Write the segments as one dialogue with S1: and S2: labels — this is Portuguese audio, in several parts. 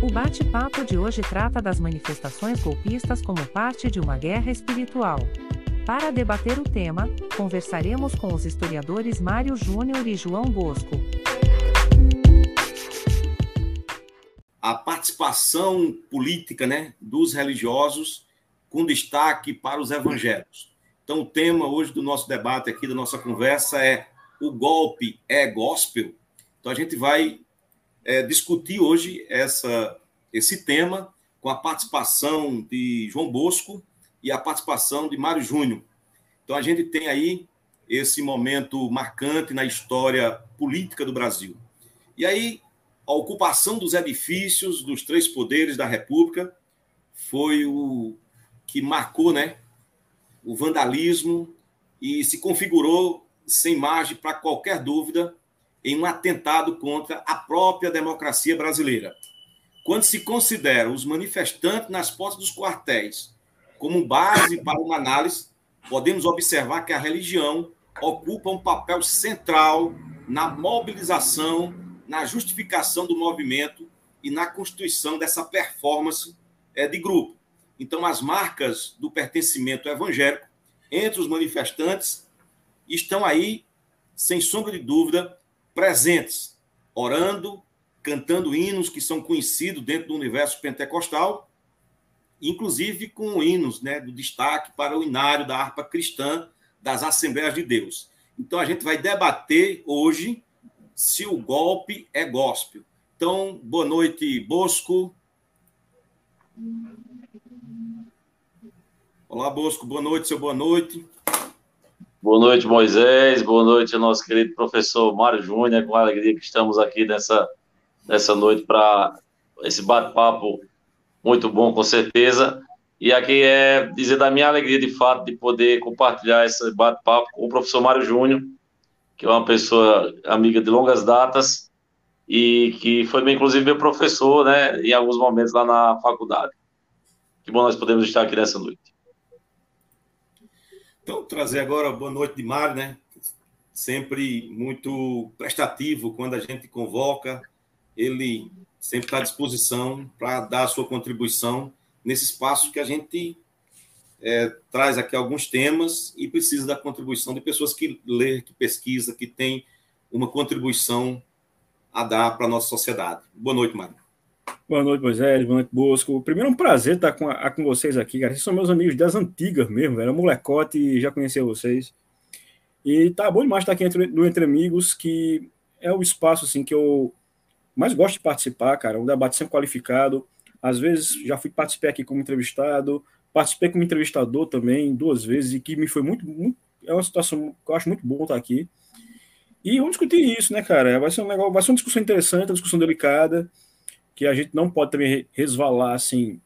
S1: O bate-papo de hoje trata das manifestações golpistas como parte de uma guerra espiritual. Para debater o tema, conversaremos com os historiadores Mário Júnior e João Bosco.
S2: A participação política né, dos religiosos, com destaque para os evangélicos. Então, o tema hoje do nosso debate aqui, da nossa conversa, é o golpe é gospel. Então, a gente vai é, discutir hoje essa, esse tema com a participação de João Bosco e a participação de Mário Júnior. Então, a gente tem aí esse momento marcante na história política do Brasil. E aí, a ocupação dos edifícios dos três poderes da República foi o que marcou né, o vandalismo e se configurou, sem margem para qualquer dúvida, em um atentado contra a própria democracia brasileira. Quando se considera os manifestantes nas portas dos quartéis como base para uma análise, podemos observar que a religião ocupa um papel central na mobilização, na justificação do movimento e na constituição dessa performance é, de grupo. Então, as marcas do pertencimento evangélico entre os manifestantes estão aí, sem sombra de dúvida, presentes, orando, cantando hinos que são conhecidos dentro do universo pentecostal, inclusive com hinos né, do destaque para o inário da harpa cristã das Assembleias de Deus. Então, a gente vai debater hoje se o golpe é gospel. Então, boa noite, Bosco. Olá, Bosco, boa noite, seu boa noite.
S3: Boa noite, Moisés, boa noite ao nosso querido professor Mário Júnior, com alegria que estamos aqui nessa, nessa noite para esse bate-papo muito bom, com certeza. E aqui é dizer da minha alegria, de fato, de poder compartilhar esse bate-papo com o professor Mário Júnior, que é uma pessoa amiga de longas datas e que foi, inclusive, meu professor, né, em alguns momentos lá na faculdade. Que bom nós podemos estar aqui nessa noite.
S2: Então, trazer agora boa noite de Mário, né? Sempre muito prestativo quando a gente convoca. Ele sempre está à disposição para dar a sua contribuição nesse espaço que a gente é, traz aqui alguns temas e precisa da contribuição de pessoas que lê, que pesquisa, que tem uma contribuição a dar para a nossa sociedade. Boa noite, Mário.
S4: Boa noite, Moisés. Boa noite, Bosco. Primeiro, é um prazer estar com, a, com vocês aqui, cara. Vocês são meus amigos das antigas mesmo, velho. Molecote e já conhecia vocês. E tá bom demais estar aqui entre, no Entre Amigos, que é o espaço, assim, que eu mais gosto de participar, cara. Um debate sempre qualificado. Às vezes, já fui participar aqui como entrevistado, participei como entrevistador também, duas vezes, e que me foi muito, muito é uma situação que eu acho muito bom estar aqui. E vamos discutir isso, né, cara? Vai ser um negócio, vai ser uma discussão interessante, uma discussão delicada que a gente não pode também resvalar assim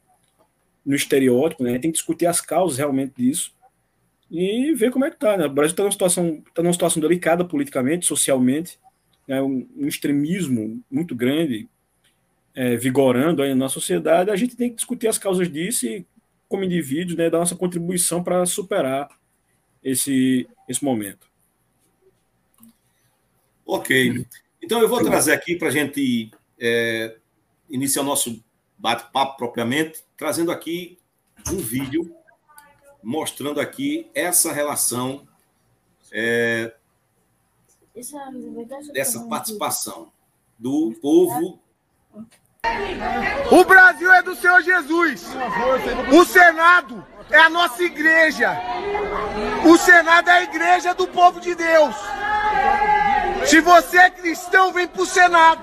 S4: no estereótipo, né? Tem que discutir as causas realmente disso e ver como é que tá, né? O Brasil está numa situação, tá numa situação delicada politicamente, socialmente, né? um, um extremismo muito grande é, vigorando aí na sociedade. A gente tem que discutir as causas disso e, como indivíduos, né, dar nossa contribuição para superar esse, esse momento.
S2: Ok. Então eu vou trazer aqui para a gente é, iniciar o nosso bate-papo propriamente, trazendo aqui um vídeo mostrando aqui essa relação é, dessa participação do povo.
S5: O Brasil é do Senhor Jesus. O Senado é a nossa igreja. O Senado é a igreja do povo de Deus. Se você é cristão, vem pro Senado.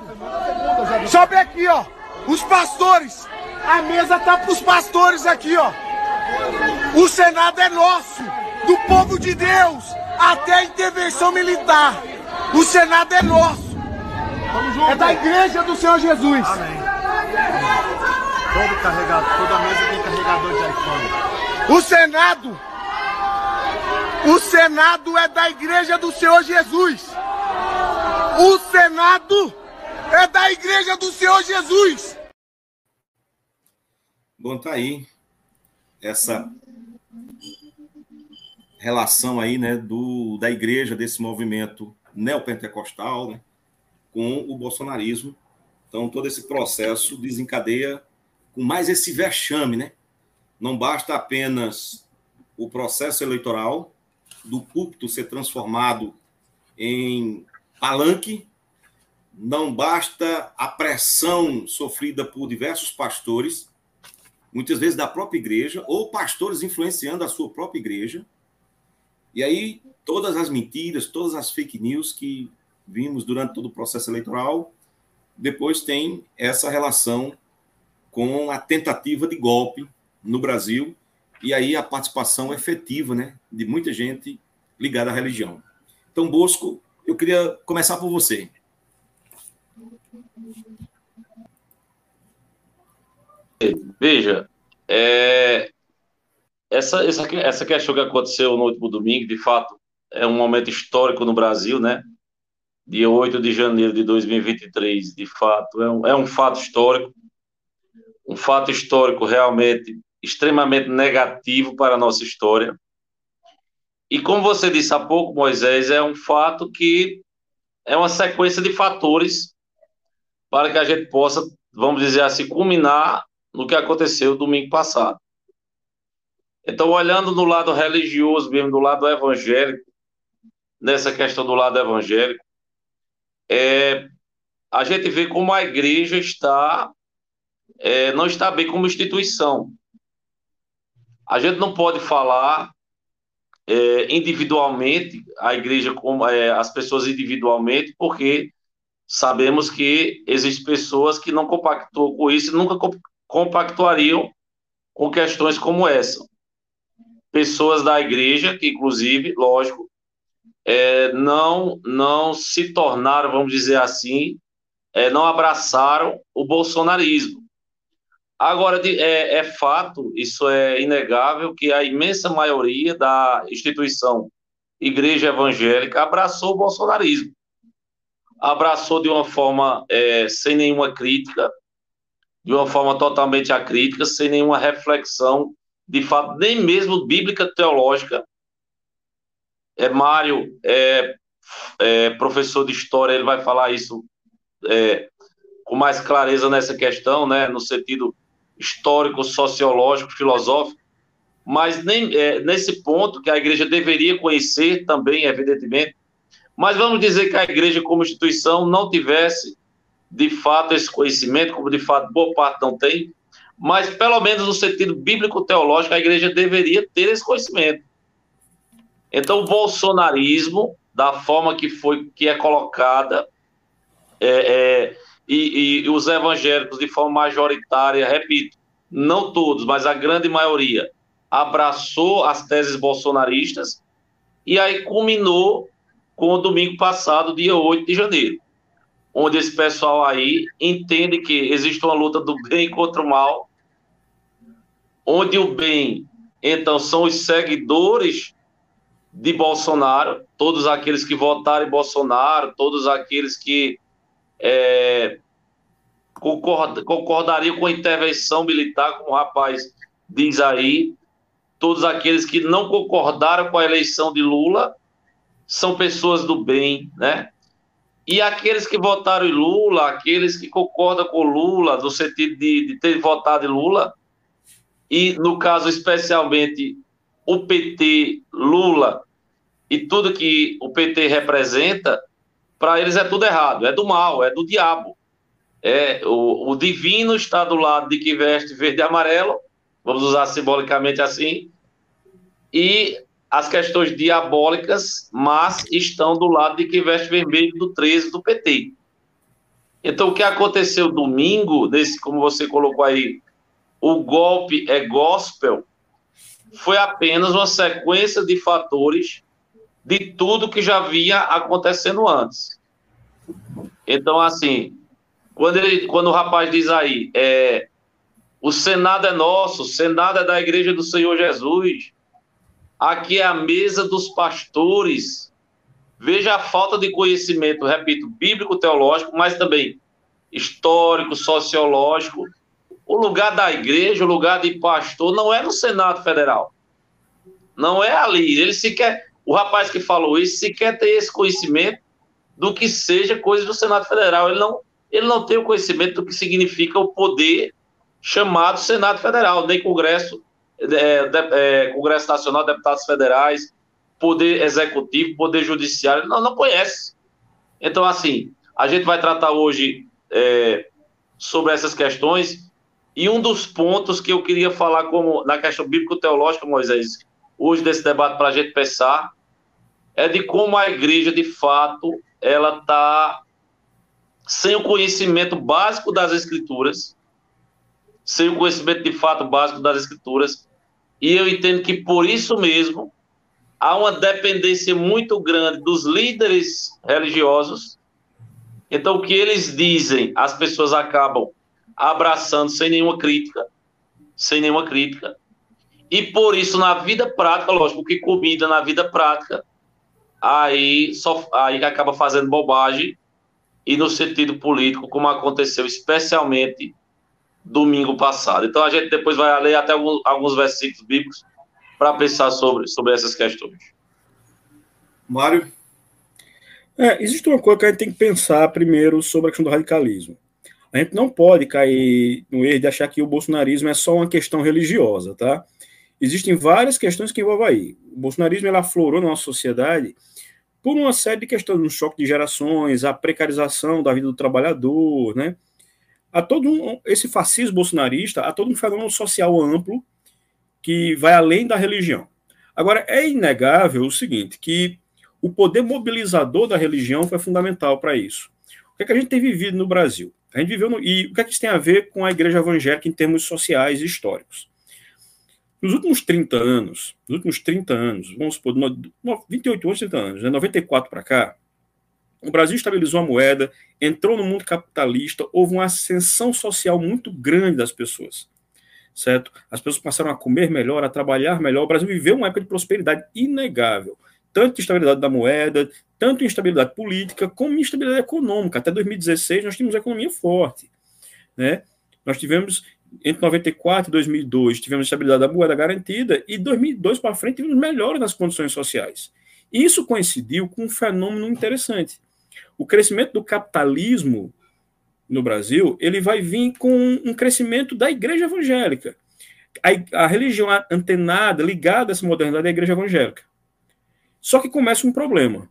S5: Sobe aqui, ó. Os pastores, a mesa tá para os pastores aqui, ó. O Senado é nosso, do povo de Deus, até a intervenção militar. O Senado é nosso. É da igreja do Senhor Jesus. Amém.
S6: Todo carregador, toda mesa tem carregador de iPhone.
S5: O Senado, o Senado é da igreja do Senhor Jesus. O Senado é da igreja do Senhor Jesus.
S2: Bom, tá aí essa relação aí, né, do, da igreja, desse movimento neopentecostal, né, com o bolsonarismo, Então, todo esse processo desencadeia com mais esse vexame, né? Não basta apenas o processo eleitoral do púlpito ser transformado em palanque, não basta a pressão sofrida por diversos pastores, muitas vezes da própria igreja, ou pastores influenciando a sua própria igreja. E aí, todas as mentiras, todas as fake news que vimos durante todo o processo eleitoral, depois tem essa relação com a tentativa de golpe no Brasil e aí a participação efetiva né, de muita gente ligada à religião. Então, Bosco, eu queria começar por você.
S3: Veja, é, essa, essa, essa questão que aconteceu no último domingo, de fato, é um momento histórico no Brasil, né? Dia 8 de janeiro de 2023, de fato, é um, é um fato histórico, um fato histórico realmente extremamente negativo para a nossa história. E como você disse há pouco, Moisés, é um fato que é uma sequência de fatores para que a gente possa, vamos dizer assim, culminar no que aconteceu domingo passado. Então, olhando no lado religioso mesmo, do lado evangélico, nessa questão do lado evangélico, é, a gente vê como a igreja está, é, não está bem como instituição. A gente não pode falar é, individualmente, a igreja, como é, as pessoas individualmente, porque sabemos que existem pessoas que não compactuam com isso nunca compactuariam com questões como essa. Pessoas da igreja que, inclusive, lógico, é, não, não se tornaram, vamos dizer assim, é, não abraçaram o bolsonarismo. Agora, é, é fato, isso é inegável, que a imensa maioria da instituição Igreja Evangélica abraçou o bolsonarismo. Abraçou de uma forma é, sem nenhuma crítica, de uma forma totalmente acrítica, sem nenhuma reflexão, de fato, nem mesmo bíblica teológica. É, Mário é, é professor de história, ele vai falar isso é, com mais clareza nessa questão, né, no sentido histórico, sociológico, filosófico, mas nem é, nesse ponto que a igreja deveria conhecer também, evidentemente, mas vamos dizer que a igreja como instituição não tivesse de fato esse conhecimento, como de fato boa parte não tem, mas pelo menos no sentido bíblico-teológico a igreja deveria ter esse conhecimento. Então o bolsonarismo, da forma que foi, que é colocada, é, é e, e os evangélicos, de forma majoritária, repito, não todos, mas a grande maioria, abraçou as teses bolsonaristas e aí culminou com o domingo passado, dia 8 de janeiro, onde esse pessoal aí entende que existe uma luta do bem contra o mal, onde o bem, então, são os seguidores de Bolsonaro, todos aqueles que votaram em Bolsonaro, todos aqueles que é, concorda, concordaria com a intervenção militar, como o rapaz diz aí. Todos aqueles que não concordaram com a eleição de Lula são pessoas do bem, né? E aqueles que votaram em Lula, aqueles que concordam com Lula, no sentido de, de ter votado em Lula, e no caso especialmente o PT, Lula e tudo que o PT representa, para eles é tudo errado, é do mal, é do diabo. É, o, o divino está do lado de que veste verde e amarelo, vamos usar simbolicamente assim, e as questões diabólicas, mas estão do lado de que veste vermelho do 13 do PT. Então, o que aconteceu domingo, desse, como você colocou aí, o golpe é gospel, foi apenas uma sequência de fatores de tudo que já vinha acontecendo antes. Então, assim, quando, ele, quando o rapaz diz aí, é, o Senado é nosso, o Senado é da Igreja do Senhor Jesus, aqui é a mesa dos pastores. Veja a falta de conhecimento, repito, bíblico-teológico, mas também histórico, sociológico. O lugar da igreja, o lugar de pastor, não é no Senado Federal. Não é ali. Ele sequer o rapaz que falou isso sequer tem esse conhecimento do que seja coisa do Senado Federal. Ele não, ele não tem o conhecimento do que significa o poder chamado Senado Federal, nem Congresso, é, de, é, Congresso Nacional, deputados federais, poder executivo, poder judiciário, não, não conhece. Então, assim, a gente vai tratar hoje é, sobre essas questões e um dos pontos que eu queria falar como na questão bíblico-teológica, Moisés, hoje desse debate para a gente pensar, é de como a igreja, de fato, ela está sem o conhecimento básico das escrituras, sem o conhecimento de fato básico das escrituras, e eu entendo que por isso mesmo há uma dependência muito grande dos líderes religiosos. Então, o que eles dizem, as pessoas acabam abraçando sem nenhuma crítica, sem nenhuma crítica. E por isso, na vida prática, lógico que comida na vida prática, aí, só, aí acaba fazendo bobagem, e no sentido político, como aconteceu especialmente domingo passado. Então a gente depois vai ler até alguns, alguns versículos bíblicos para pensar sobre, sobre essas questões.
S2: Mário?
S4: É, existe uma coisa que a gente tem que pensar primeiro sobre a questão do radicalismo. A gente não pode cair no erro de achar que o bolsonarismo é só uma questão religiosa, tá? Existem várias questões que envolvem aí. O bolsonarismo ele aflorou na nossa sociedade por uma série de questões, um choque de gerações, a precarização da vida do trabalhador, né? Há todo um, esse fascismo bolsonarista, há todo um fenômeno social amplo que vai além da religião. Agora, é inegável o seguinte, que o poder mobilizador da religião foi fundamental para isso. O que, é que a gente tem vivido no Brasil? A gente viveu no, e o que, é que isso tem a ver com a igreja evangélica em termos sociais e históricos? Nos últimos 30 anos, nos últimos 30 anos, vamos supor, 28 anos, 30 anos, né, 94 para cá, o Brasil estabilizou a moeda, entrou no mundo capitalista, houve uma ascensão social muito grande das pessoas certo? As pessoas passaram a comer melhor, a trabalhar melhor. O Brasil viveu uma época de prosperidade inegável, tanto instabilidade da moeda, tanto instabilidade política, como instabilidade econômica. Até 2016 nós tínhamos economia forte, né? Nós tivemos entre 94 e 2002 tivemos estabilidade da moeda garantida e 2002 para frente tivemos melhora nas condições sociais. Isso coincidiu com um fenômeno interessante. O crescimento do capitalismo no Brasil, ele vai vir com um crescimento da igreja evangélica. A, a religião antenada, ligada a essa modernidade é a igreja evangélica. Só que começa um problema.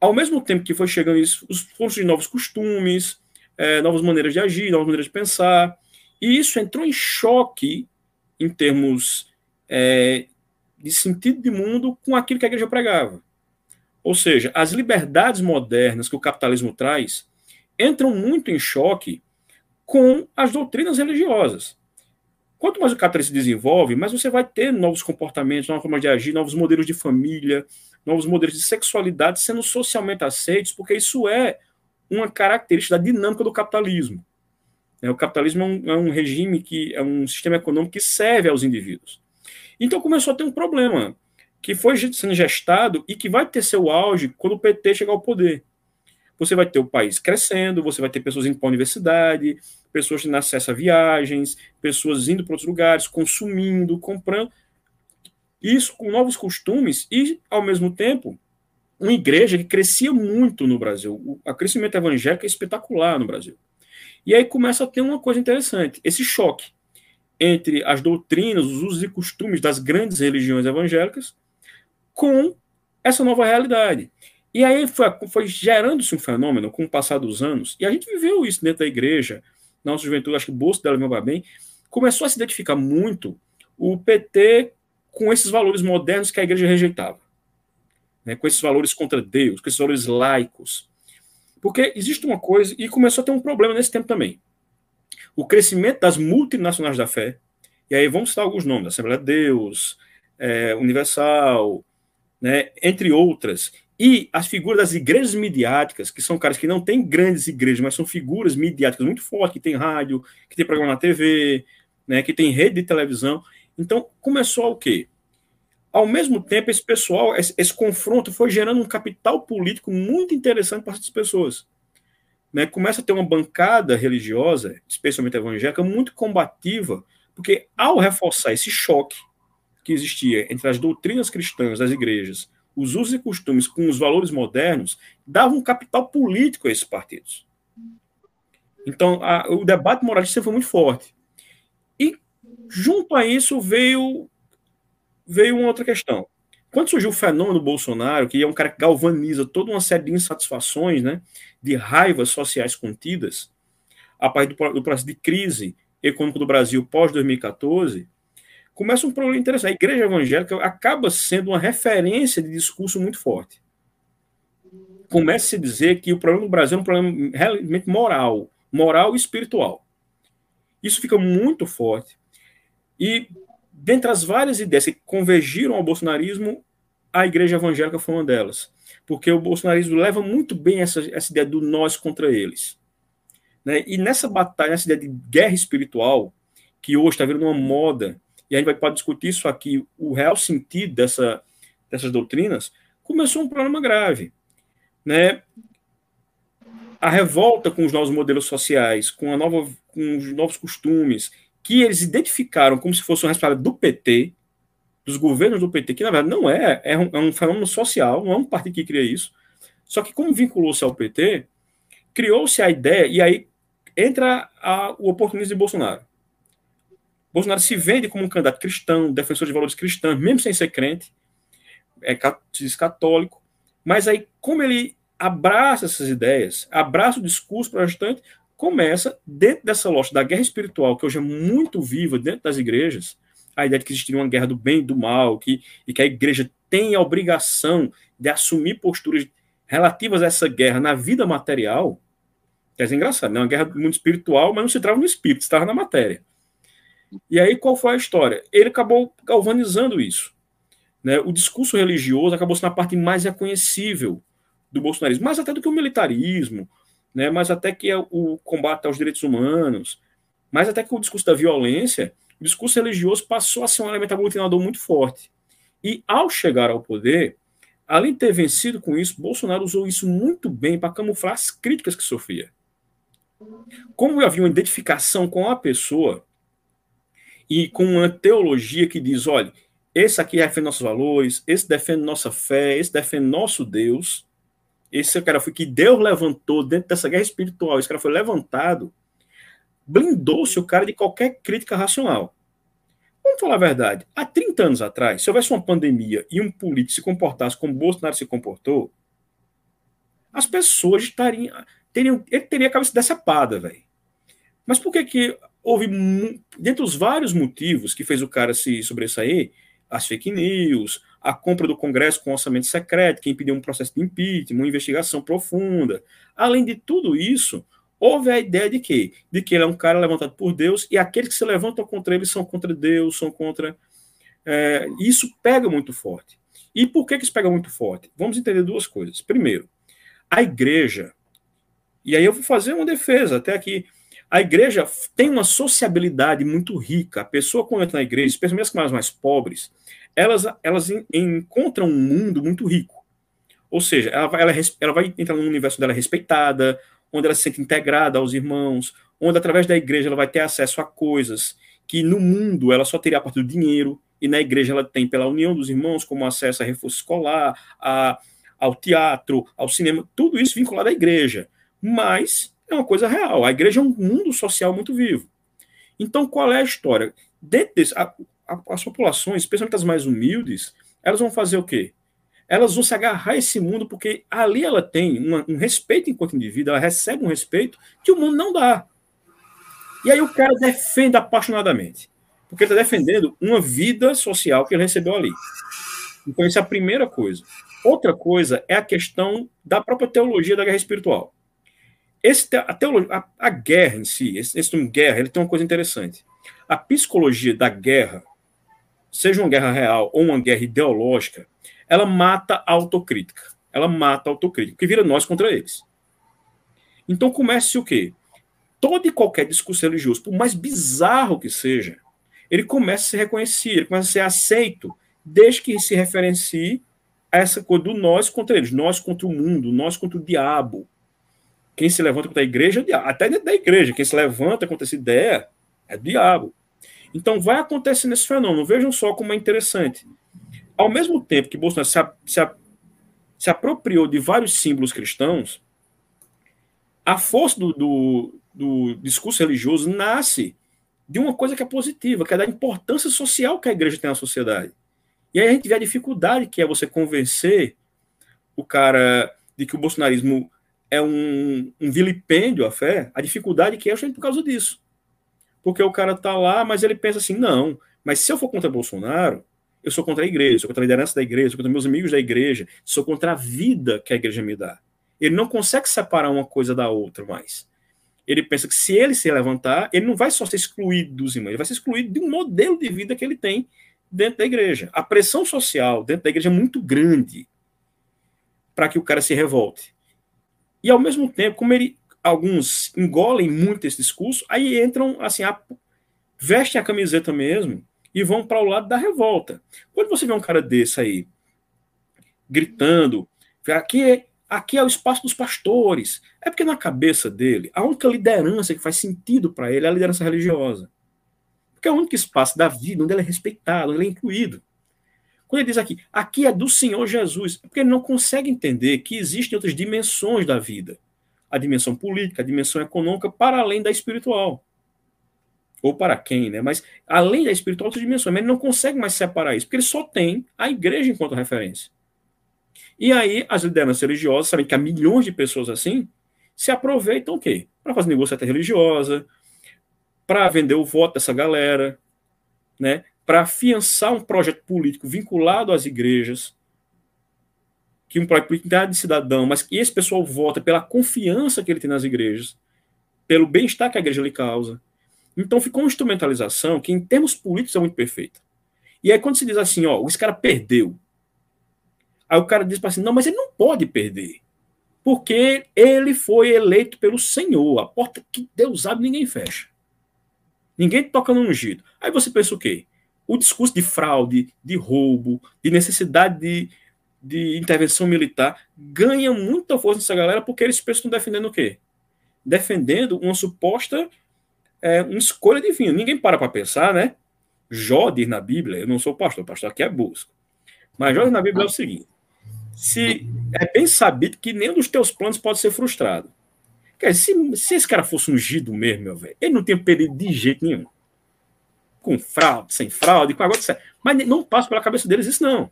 S4: Ao mesmo tempo que foi chegando isso, os pontos de novos costumes, é, novas maneiras de agir, novas maneiras de pensar, e isso entrou em choque em termos é, de sentido de mundo com aquilo que a igreja pregava. Ou seja, as liberdades modernas que o capitalismo traz, entram muito em choque com as doutrinas religiosas. Quanto mais o capitalismo se desenvolve, mais você vai ter novos comportamentos, novas formas de agir, novos modelos de família, novos modelos de sexualidade sendo socialmente aceitos, porque isso é uma característica da dinâmica do capitalismo. É, o capitalismo é é um regime que é um sistema econômico que serve aos indivíduos. Então começou a ter um problema que foi sendo gestado e que vai ter seu auge quando o PT chegar ao poder você vai ter o país crescendo, você vai ter pessoas indo para a universidade, pessoas tendo acesso a viagens, pessoas indo para outros lugares, consumindo, comprando. Isso com novos costumes e, ao mesmo tempo, uma igreja que crescia muito no Brasil. O crescimento evangélico é espetacular no Brasil. E aí começa a ter uma coisa interessante: esse choque entre as doutrinas, os usos e costumes das grandes religiões evangélicas com essa nova realidade. E aí foi, foi gerando-se um fenômeno com o passar dos anos, e a gente viveu isso dentro da igreja, na nossa juventude, acho que o Bolso dela lembra bem, começou a se identificar muito o PT com esses valores modernos que a igreja rejeitava, né, com esses valores contra Deus, com esses valores laicos. Porque existe uma coisa, e começou a ter um problema nesse tempo também. O crescimento das multinacionais da fé, e aí vamos citar alguns nomes, Assembleia de Deus, é, Universal, né, entre outras, e as figuras das igrejas midiáticas, que são caras que não têm grandes igrejas, mas são figuras midiáticas muito fortes, que tem rádio, que tem programa na TV, né, que tem rede de televisão. Então, começou o quê? Ao mesmo tempo, esse pessoal, esse, esse confronto foi gerando um capital político muito interessante para essas pessoas. Né? Começa a ter uma bancada religiosa, especialmente evangélica, muito combativa, porque ao reforçar esse choque que existia entre as doutrinas cristãs das igrejas os usos e costumes com os valores modernos davam um capital político a esses partidos. Então, a, o debate moralista foi muito forte. E, junto a isso, veio, veio uma outra questão. Quando surgiu o fenômeno Bolsonaro, que é um cara que galvaniza toda uma série de insatisfações, né, de raivas sociais contidas, a partir do, do processo de crise econômico do Brasil pós-2014, começa um problema interessante. A igreja evangélica acaba sendo uma referência de discurso muito forte. Começa a se dizer que o problema do Brasil é um problema realmente moral, moral e espiritual. Isso fica muito forte. E, dentre as várias ideias que convergiram ao bolsonarismo, a igreja evangélica foi uma delas. Porque o bolsonarismo leva muito bem essa, essa ideia do nós contra eles. Né? E nessa batalha, nessa ideia de guerra espiritual, que hoje está virando uma moda, e a gente vai, pode discutir isso aqui, o real sentido dessa, dessas doutrinas, começou um problema grave. Né? A revolta com os novos modelos sociais, com, a nova, com os novos costumes, que eles identificaram como se fosse uma responsabilidade do PT, dos governos do PT, que na verdade não é, é um, é um fenômeno social, não é um partido que cria isso. Só que, como vinculou-se ao PT, criou-se a ideia, e aí entra a, o oportunismo de Bolsonaro. Bolsonaro se vende como um candidato cristão, defensor de valores cristãos, mesmo sem ser crente, é católico, mas aí, como ele abraça essas ideias, abraça o discurso protestante, começa, dentro dessa lógica da guerra espiritual, que hoje é muito viva dentro das igrejas, a ideia de que existiria uma guerra do bem e do mal, que, e que a igreja tem a obrigação de assumir posturas relativas a essa guerra na vida material, Quer dizer, engraçado, né? Uma guerra muito espiritual, mas não se trava no espírito, se trava na matéria. E aí, qual foi a história? Ele acabou galvanizando isso. Né? O discurso religioso acabou sendo a parte mais reconhecível do bolsonarismo, mais até do que o militarismo, né? mais até que o combate aos direitos humanos, mais até que o discurso da violência, o discurso religioso passou a ser um elemento aglutinador muito forte. E ao chegar ao poder, além de ter vencido com isso, Bolsonaro usou isso muito bem para camuflar as críticas que sofria. Como havia uma identificação com a pessoa e com uma teologia que diz: olha, esse aqui defende nossos valores, esse defende nossa fé, esse defende nosso Deus. Esse cara foi que Deus levantou dentro dessa guerra espiritual, esse cara foi levantado, blindou-se o cara de qualquer crítica racional. Vamos falar a verdade. Há 30 anos atrás, se houvesse uma pandemia e um político se comportasse como Bolsonaro se comportou, as pessoas estariam teriam, ele teria a cabeça decepada, velho. Mas por que que houve, dentre os vários motivos que fez o cara se sobressair, as fake news, a compra do Congresso com orçamento secreto, que impediu um processo de impeachment, uma investigação profunda. Além de tudo isso, houve a ideia de quê? De que ele é um cara levantado por Deus e aqueles que se levantam contra ele são contra Deus, são contra. É, isso pega muito forte. E por que, que isso pega muito forte? Vamos entender duas coisas. Primeiro, a igreja e aí eu vou fazer uma defesa até aqui. A igreja tem uma sociabilidade muito rica. A pessoa, quando entra na igreja, especialmente as camadas mais pobres, elas, elas encontram um mundo muito rico. Ou seja, ela vai, ela, ela vai entrar num universo dela respeitada, onde ela se sente integrada aos irmãos, onde através da igreja ela vai ter acesso a coisas que no mundo ela só teria a partir do dinheiro, e na igreja ela tem pela união dos irmãos, como acesso a reforço escolar, a, ao teatro, ao cinema, tudo isso vinculado à igreja mas é uma coisa real. A igreja é um mundo social muito vivo. Então, qual é a história? Dentro desse, a, a, as populações, especialmente as mais humildes, elas vão fazer o quê? Elas vão se agarrar a esse mundo porque ali ela tem uma, um respeito enquanto indivíduo, ela recebe um respeito que o mundo não dá. E aí o cara defende apaixonadamente, porque ele está defendendo uma vida social que ele recebeu ali. Então, essa é a primeira coisa. Outra coisa é a questão da própria teologia da guerra espiritual. Esse, a, teologia, a, a, guerra em si, esse, esse termo guerra, ele tem uma coisa interessante. A psicologia da guerra, seja uma guerra real ou uma guerra ideológica, ela mata a autocrítica. Ela mata a autocrítica, que vira nós contra eles. Então comece o quê? Todo e qualquer discurso religioso, por mais bizarro que seja, ele começa a ser reconhecido, ele começa a ser aceito, desde que se referencie a essa coisa do nós contra eles, nós contra o mundo, nós contra o diabo, quem se levanta contra a igreja é até dentro da igreja, quem se levanta contra essa ideia é diabo. Então vai acontecer nesse fenômeno. Vejam só como é interessante. Ao mesmo tempo que Bolsonaro se, a, se, a, se apropriou de vários símbolos cristãos, a força do, do, do discurso religioso nasce de uma coisa que é positiva, que é da importância social que a igreja tem na sociedade. E aí a gente vê a dificuldade que é você convencer o cara de que o bolsonarismo é um, um vilipêndio à fé, a dificuldade que é justamente por causa disso. Porque o cara tá lá, mas ele pensa assim, não, mas se eu for contra Bolsonaro, eu sou contra a igreja, sou contra a liderança da igreja, sou contra meus amigos da igreja, sou contra a vida que a igreja me dá. Ele não consegue separar uma coisa da outra mais. Ele pensa que se ele se levantar, ele não vai só ser excluído dos irmãos, ele vai ser excluído de um modelo de vida que ele tem dentro da igreja. A pressão social dentro da igreja é muito grande para que o cara se revolte. E ao mesmo tempo, como ele alguns engolem muito esse discurso, aí entram assim, a, vestem a camiseta mesmo e vão para o lado da revolta. Quando você vê um cara desse aí gritando, aqui é, aqui é o espaço dos pastores, é porque na cabeça dele, a única liderança que faz sentido para ele é a liderança religiosa. Porque é o único espaço da vida onde ele é respeitado, onde ele é incluído. Quando ele diz aqui, aqui é do Senhor Jesus, é porque ele não consegue entender que existem outras dimensões da vida. A dimensão política, a dimensão econômica, para além da espiritual. Ou para quem, né? Mas além da espiritual, outras dimensões. Mas ele não consegue mais separar isso, porque ele só tem a igreja enquanto referência. E aí, as lideranças religiosas, sabem que há milhões de pessoas assim, se aproveitam o quê? Para fazer negociata religiosa, para vender o voto dessa galera, né? Para afiançar um projeto político vinculado às igrejas, que um projeto político é de cidadão, mas que esse pessoal vota pela confiança que ele tem nas igrejas, pelo bem-estar que a igreja lhe causa. Então ficou uma instrumentalização que, em termos políticos, é muito perfeita. E aí, quando se diz assim, ó, esse cara perdeu, aí o cara diz assim, não, mas ele não pode perder, porque ele foi eleito pelo Senhor, a porta que Deus abre, ninguém fecha. Ninguém toca no ungido. Aí você pensa o quê? O discurso de fraude, de roubo, de necessidade de, de intervenção militar ganha muita força nessa galera porque eles pensam defendendo o quê? Defendendo uma suposta é, uma escolha divina. Ninguém para para pensar, né? Jó diz na Bíblia, eu não sou pastor, pastor aqui é busco. Mas Jó diz na Bíblia é o seguinte: se é bem sabido que nenhum dos teus planos pode ser frustrado. Cara, se, se esse cara fosse ungido mesmo, meu velho, ele não tinha perdido de jeito nenhum. Com fraude, sem fraude, com agora. Mas não passa pela cabeça deles isso, não.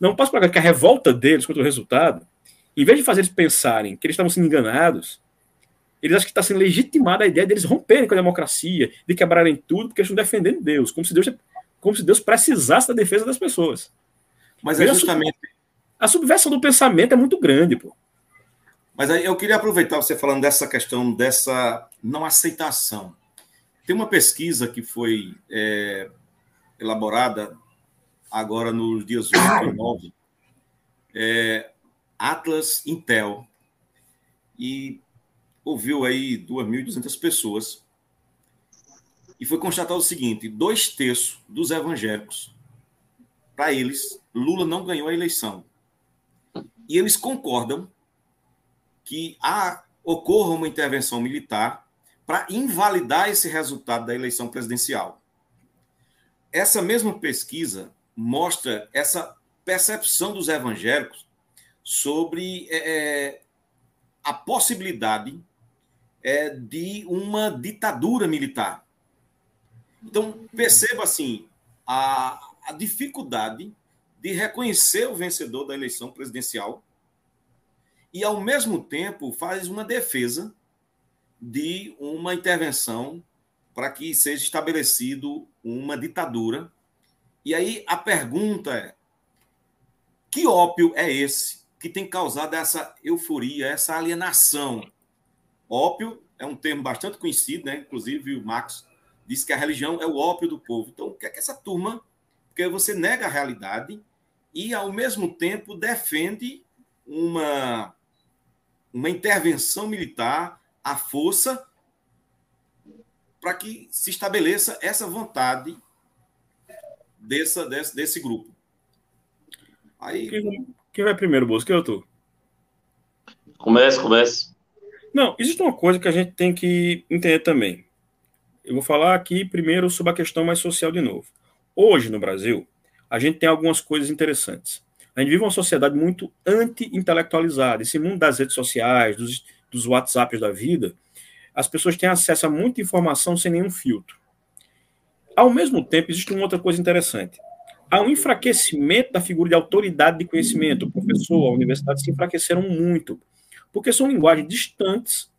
S4: Não passa pela cabeça que a revolta deles contra o resultado, em vez de fazer eles pensarem que eles estavam sendo enganados, eles acham que está sendo legitimada a ideia deles romperem com a democracia, de quebrarem tudo, porque eles estão defendendo Deus, como se Deus, como se Deus precisasse da defesa das pessoas.
S2: Mas é justamente.
S4: A subversão do pensamento é muito grande, pô.
S2: Mas eu queria aproveitar você falando dessa questão dessa não aceitação. Tem uma pesquisa que foi é, elaborada agora nos dias 8 e 9, é, Atlas Intel, e ouviu aí 2.200 pessoas, e foi constatado o seguinte: dois terços dos evangélicos, para eles, Lula não ganhou a eleição. E eles concordam que há, ocorra uma intervenção militar para invalidar esse resultado da eleição presidencial. Essa mesma pesquisa mostra essa percepção dos evangélicos sobre é, é, a possibilidade é, de uma ditadura militar. Então, perceba assim a, a dificuldade de reconhecer o vencedor da eleição presidencial e, ao mesmo tempo, faz uma defesa de uma intervenção para que seja estabelecido uma ditadura. E aí a pergunta é: que ópio é esse que tem causado essa euforia, essa alienação? Ópio é um termo bastante conhecido, né? Inclusive o Marx disse que a religião é o ópio do povo. Então, o que é que essa turma? Porque você nega a realidade e, ao mesmo tempo, defende uma uma intervenção militar à força para que se estabeleça essa vontade dessa, desse, desse grupo.
S4: Aí... Quem, quem vai primeiro, Bosco? Eu tô.
S3: Comece, comece.
S4: Não, existe uma coisa que a gente tem que entender também. Eu vou falar aqui primeiro sobre a questão mais social de novo. Hoje, no Brasil, a gente tem algumas coisas interessantes. A gente vive uma sociedade muito anti-intelectualizada. Esse mundo das redes sociais, dos, dos WhatsApps da vida, as pessoas têm acesso a muita informação sem nenhum filtro. Ao mesmo tempo, existe uma outra coisa interessante. Há um enfraquecimento da figura de autoridade de conhecimento. O professor, a universidade se enfraqueceram muito, porque são linguagens distantes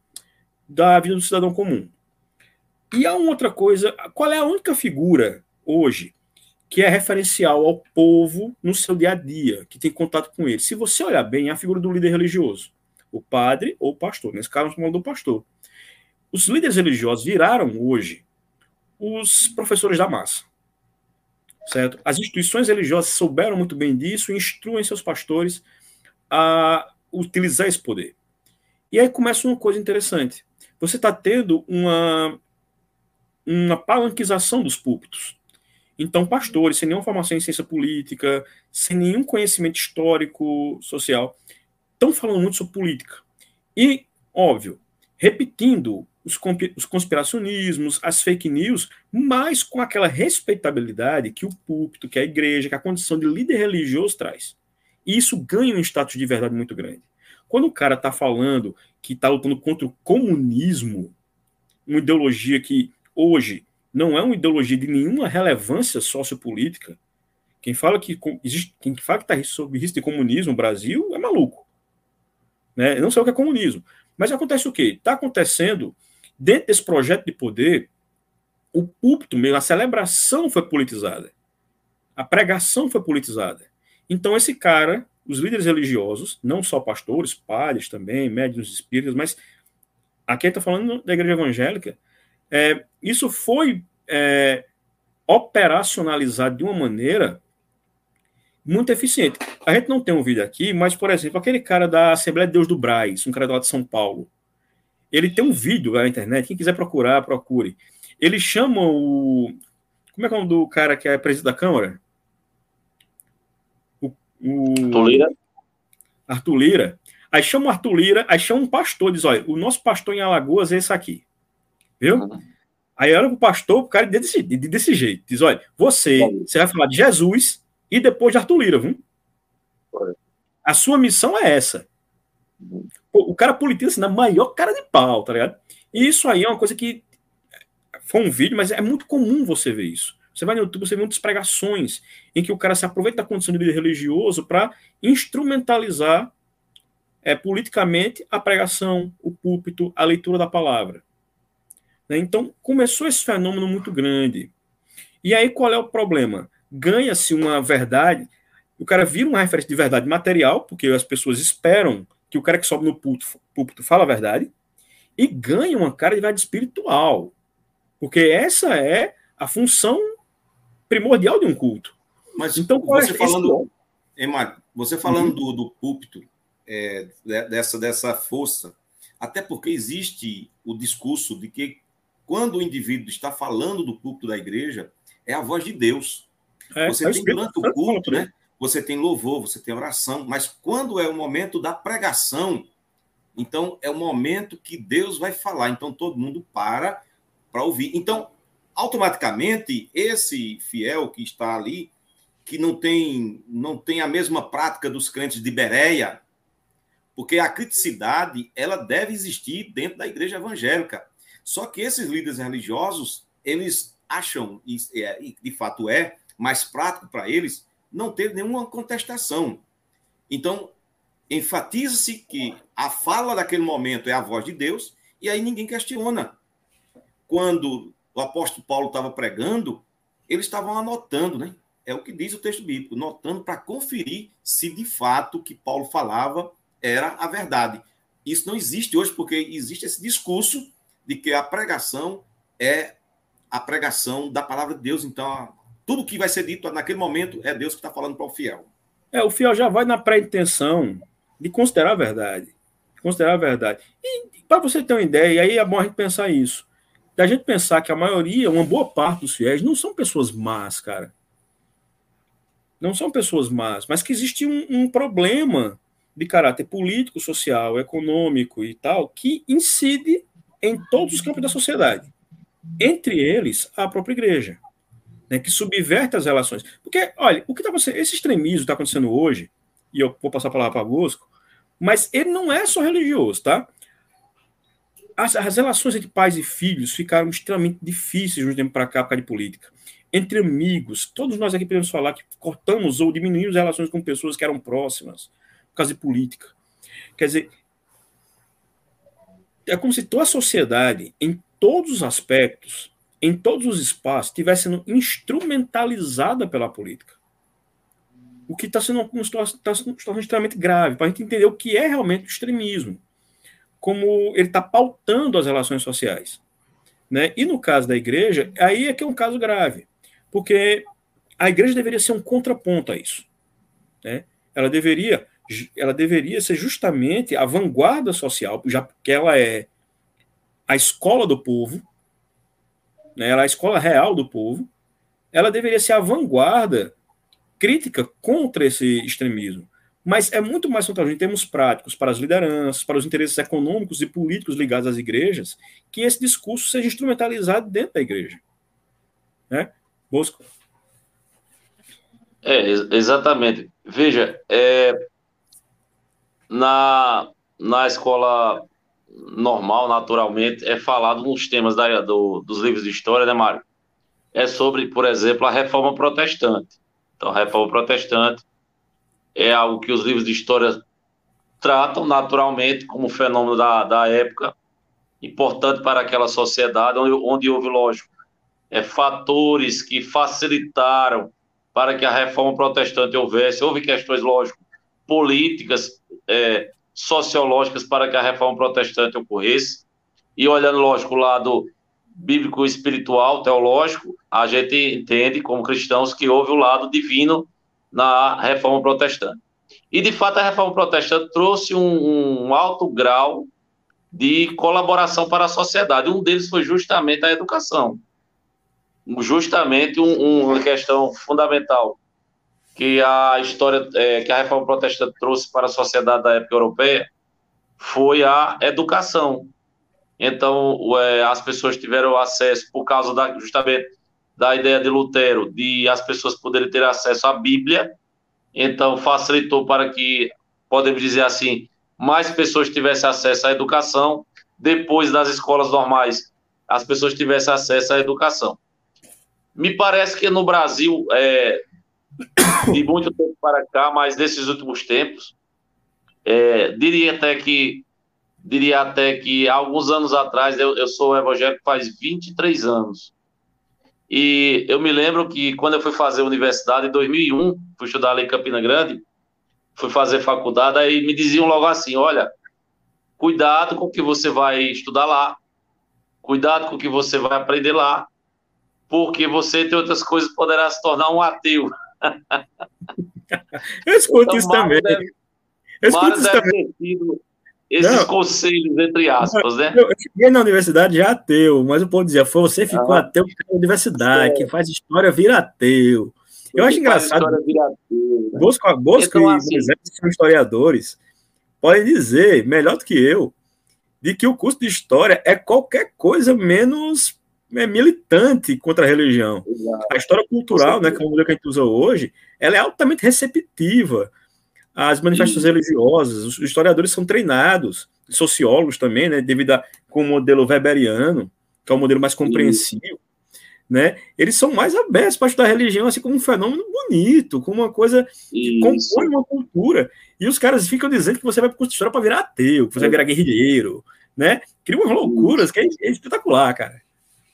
S4: da vida do cidadão comum. E há uma outra coisa, qual é a única figura hoje que é referencial ao povo no seu dia a dia, que tem contato com ele? Se você olhar bem, é a figura do líder religioso, o padre ou o pastor. Nesse caso, nós falando do pastor. Os líderes religiosos viraram hoje os professores da massa. Certo? As instituições religiosas souberam muito bem disso e instruem seus pastores a utilizar esse poder. E aí começa uma coisa interessante. Você está tendo uma uma palanquização dos púlpitos. Então, pastores, sem nenhuma formação em ciência política, sem nenhum conhecimento histórico, social, estão falando muito sobre política. E, óbvio, repetindo os, os conspiracionismos, as fake news, mas com aquela respeitabilidade que o púlpito, que a igreja, que a condição de líder religioso traz. E isso ganha um status de verdade muito grande. Quando o cara está falando que está lutando contra o comunismo, uma ideologia que hoje não é uma ideologia de nenhuma relevância sociopolítica, quem fala que quem fala que está sob risco de comunismo no Brasil é maluco. Né? Não sei o que é comunismo. Mas acontece o quê? Está acontecendo, dentro desse projeto de poder, o púlpito mesmo, a celebração foi politizada. A pregação foi politizada. Então, esse cara, os líderes religiosos, não só pastores, padres também, médiuns espíritas, mas aqui está falando da igreja evangélica, é, isso foi é, operacionalizado de uma maneira muito eficiente. A gente não tem um vídeo aqui, mas, por exemplo, aquele cara da Assembleia de Deus do Braz, um cara lá de São Paulo, ele tem um vídeo na internet, quem quiser procurar, procure. Ele chama o. Como é que é o nome do cara que é presidente da Câmara?
S3: O, o... Arthur Lira.
S4: Arthur Lira. Aí chama o Arthur Lira, aí chama um pastor, diz: olha, o nosso pastor em Alagoas é esse aqui. Viu? Uhum. Aí olha pro pastor, o cara desse, desse jeito. Diz: olha, você, você vai falar de Jesus e depois de Arthur Lira, viu? A sua missão é essa. O cara politiza assim, na maior cara de pau, tá ligado? E isso aí é uma coisa que foi um vídeo, mas é muito comum você ver isso. Você vai no YouTube, você vê muitas pregações em que o cara se aproveita da condição de líder religioso para instrumentalizar é, politicamente a pregação, o púlpito, a leitura da palavra. Né? Então, começou esse fenômeno muito grande. E aí, qual é o problema? Ganha-se uma verdade, o cara vira uma referência de verdade material, porque as pessoas esperam que o cara que sobe no púlpito, púlpito fala a verdade, e ganha uma cara de verdade espiritual. Porque essa é a função primordial de um culto.
S2: Mas então, você é falando, Emar, você falando uhum. do, do púlpito, é, dessa, dessa força, até porque existe o discurso de que quando o indivíduo está falando do culto da igreja, é a voz de Deus. É, você tem durante o culto, né? Você tem louvor, você tem oração, mas quando é o momento da pregação, então é o momento que Deus vai falar. Então todo mundo para para ouvir. Então, automaticamente, esse fiel que está ali, que não tem, não tem a mesma prática dos crentes de Bereia, porque a criticidade ela deve existir dentro da igreja evangélica. Só que esses líderes religiosos, eles acham, e de fato é, mais prático para eles não ter nenhuma contestação. Então, enfatiza-se que a fala daquele momento é a voz de Deus, e aí ninguém questiona. Quando o apóstolo Paulo estava pregando, eles estavam anotando, né? É o que diz o texto bíblico, notando para conferir se de fato o que Paulo falava era a verdade. Isso não existe hoje, porque existe esse discurso de que a pregação é a pregação da palavra de Deus. Então, tudo que vai ser dito naquele momento é Deus que está falando para o fiel.
S4: É, o fiel já vai na pré-intenção de considerar a verdade. Considerar a verdade. E para você ter uma ideia, e aí é bom a gente pensar isso. Da gente pensar que a maioria, uma boa parte dos fiéis, não são pessoas más, cara. Não são pessoas más, mas que existe um, um problema de caráter político, social, econômico e tal, que incide em todos os campos da sociedade. Entre eles, a própria igreja, né, que subverte as relações. Porque, olha, o que está acontecendo, esse extremismo está acontecendo hoje, e eu vou passar a palavra para Bosco, mas ele não é só religioso, tá? as, as, relações entre pais e filhos ficaram extremamente difíceis no tempo para cá, por causa de política. Entre amigos, todos nós aqui podemos falar que cortamos ou diminuímos relações com pessoas que eram próximas, por causa de política. Quer dizer, é como se toda a sociedade, em todos os aspectos, em todos os espaços, estivesse sendo instrumentalizada pela política. O que está sendo uma situação, uma situação extremamente grave, para a gente entender o que é realmente o extremismo como ele está pautando as relações sociais. Né? E no caso da igreja, aí é que é um caso grave, porque a igreja deveria ser um contraponto a isso. Né? Ela deveria ela deveria ser justamente a vanguarda social, já que ela é a escola do povo, né? ela é a escola real do povo, ela deveria ser a vanguarda crítica contra esse extremismo. Mas é muito mais vantajoso em termos práticos para as lideranças, para os interesses econômicos e políticos ligados às igrejas, que esse discurso seja instrumentalizado dentro da igreja. Né? Bosco.
S3: É, exatamente. Veja, é, na, na escola normal, naturalmente, é falado nos temas da, do, dos livros de história, né, Mário? É sobre, por exemplo, a reforma protestante. Então, a reforma protestante é algo que os livros de história tratam naturalmente como fenômeno da, da época, importante para aquela sociedade, onde, onde houve, lógico, é, fatores que facilitaram para que a reforma protestante houvesse. Houve questões, lógico, políticas, é, sociológicas para que a reforma protestante ocorresse. E olhando, lógico, o lado bíblico, espiritual, teológico, a gente entende como cristãos que houve o lado divino na reforma protestante. E, de fato, a reforma protestante trouxe um, um alto grau de colaboração para a sociedade. Um deles foi justamente a educação. Justamente um, uma questão fundamental que a história, é, que a reforma protestante trouxe para a sociedade da época europeia foi a educação. Então, é, as pessoas tiveram acesso, por causa da, justamente da ideia de Lutero de as pessoas poderem ter acesso à Bíblia, então facilitou para que, podemos dizer assim, mais pessoas tivessem acesso à educação, depois das escolas normais, as pessoas tivessem acesso à educação. Me parece que no Brasil, é, de muito tempo para cá, mas nesses últimos tempos, é, diria até que diria até que alguns anos atrás, eu, eu sou evangélico faz 23 anos, e eu me lembro que quando eu fui fazer universidade em 2001, fui estudar ali em Campina Grande, fui fazer faculdade, aí me diziam logo assim: olha, cuidado com o que você vai estudar lá, cuidado com o que você vai aprender lá, porque você tem outras coisas poderá se tornar um ateu.
S4: eu escuto então, isso também. Deve,
S3: eu escuto isso também. Esses não, conselhos, entre aspas, né?
S4: Eu cheguei na universidade já ateu, mas o povo dizia, foi você ficou ah, ateu na universidade, é. quem faz história vira ateu. Eu acho engraçado. Ateu, né? Bosco, Bosco então, e assim, são historiadores, podem dizer, melhor do que eu, de que o curso de história é qualquer coisa menos é, militante contra a religião. Exato. A história cultural, né, que é o modelo que a gente usa hoje, ela é altamente receptiva as manifestações religiosas, os historiadores são treinados, sociólogos também, né, devido a, com o modelo weberiano, que é o modelo mais compreensivo, né, eles são mais abertos para estudar a religião assim como um fenômeno bonito, como uma coisa que Isso. compõe uma cultura. E os caras ficam dizendo que você vai para o história para virar ateu, que você vai virar guerrilheiro, né? Cria umas loucuras que é, é espetacular, cara.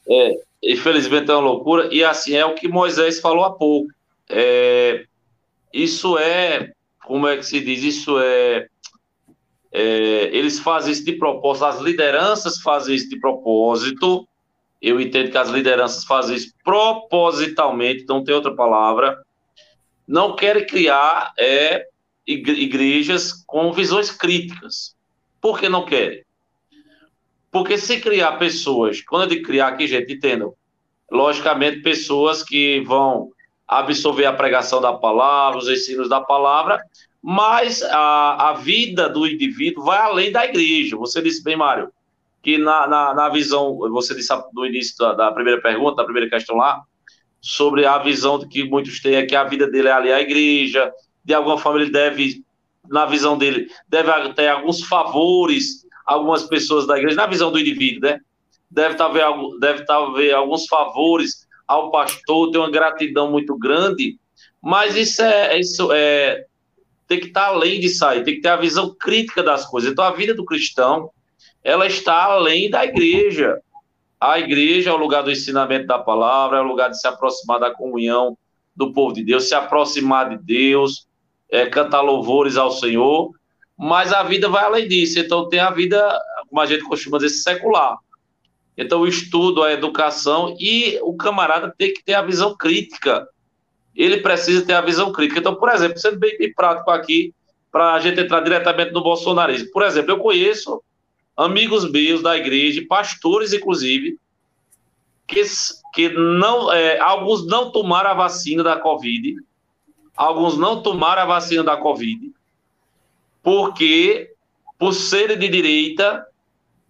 S3: É, infelizmente é uma loucura, e assim é o que Moisés falou há pouco. É, isso é como é que se diz? Isso é, é, eles fazem isso de propósito, as lideranças fazem isso de propósito. Eu entendo que as lideranças fazem isso propositalmente, não tem outra palavra. Não querem criar é, igrejas com visões críticas. Por que não querem? Porque se criar pessoas, quando eu criar aqui, gente, entendam, logicamente pessoas que vão absorver a pregação da palavra, os ensinos da palavra, mas a, a vida do indivíduo vai além da igreja. Você disse bem, Mário, que na, na, na visão, você disse no início da, da, primeira pergunta, da primeira questão lá, sobre a visão que muitos têm é que a vida dele é ali à igreja, de alguma forma ele deve, na visão dele, deve ter alguns favores algumas pessoas da igreja, na visão do indivíduo, né? Deve tá deve estar tá ver alguns favores ao pastor, tem uma gratidão muito grande, mas isso é, isso é tem que estar tá além de sair, tem que ter a visão crítica das coisas. Então a vida do cristão, ela está além da igreja. A igreja é o lugar do ensinamento da palavra, é o lugar de se aproximar da comunhão do povo de Deus, se aproximar de Deus, é, cantar louvores ao Senhor, mas a vida vai além disso. Então tem a vida, como a gente costuma dizer, secular. Então o estudo, a educação e o camarada tem que ter a visão crítica. Ele precisa ter a visão crítica. Então, por exemplo, sendo bem, bem prático aqui, para a gente entrar diretamente no bolsonarismo. Por exemplo, eu conheço amigos meus da igreja, pastores inclusive, que, que não, é, alguns não tomaram a vacina da Covid, alguns não tomaram a vacina da Covid, porque, por serem de direita,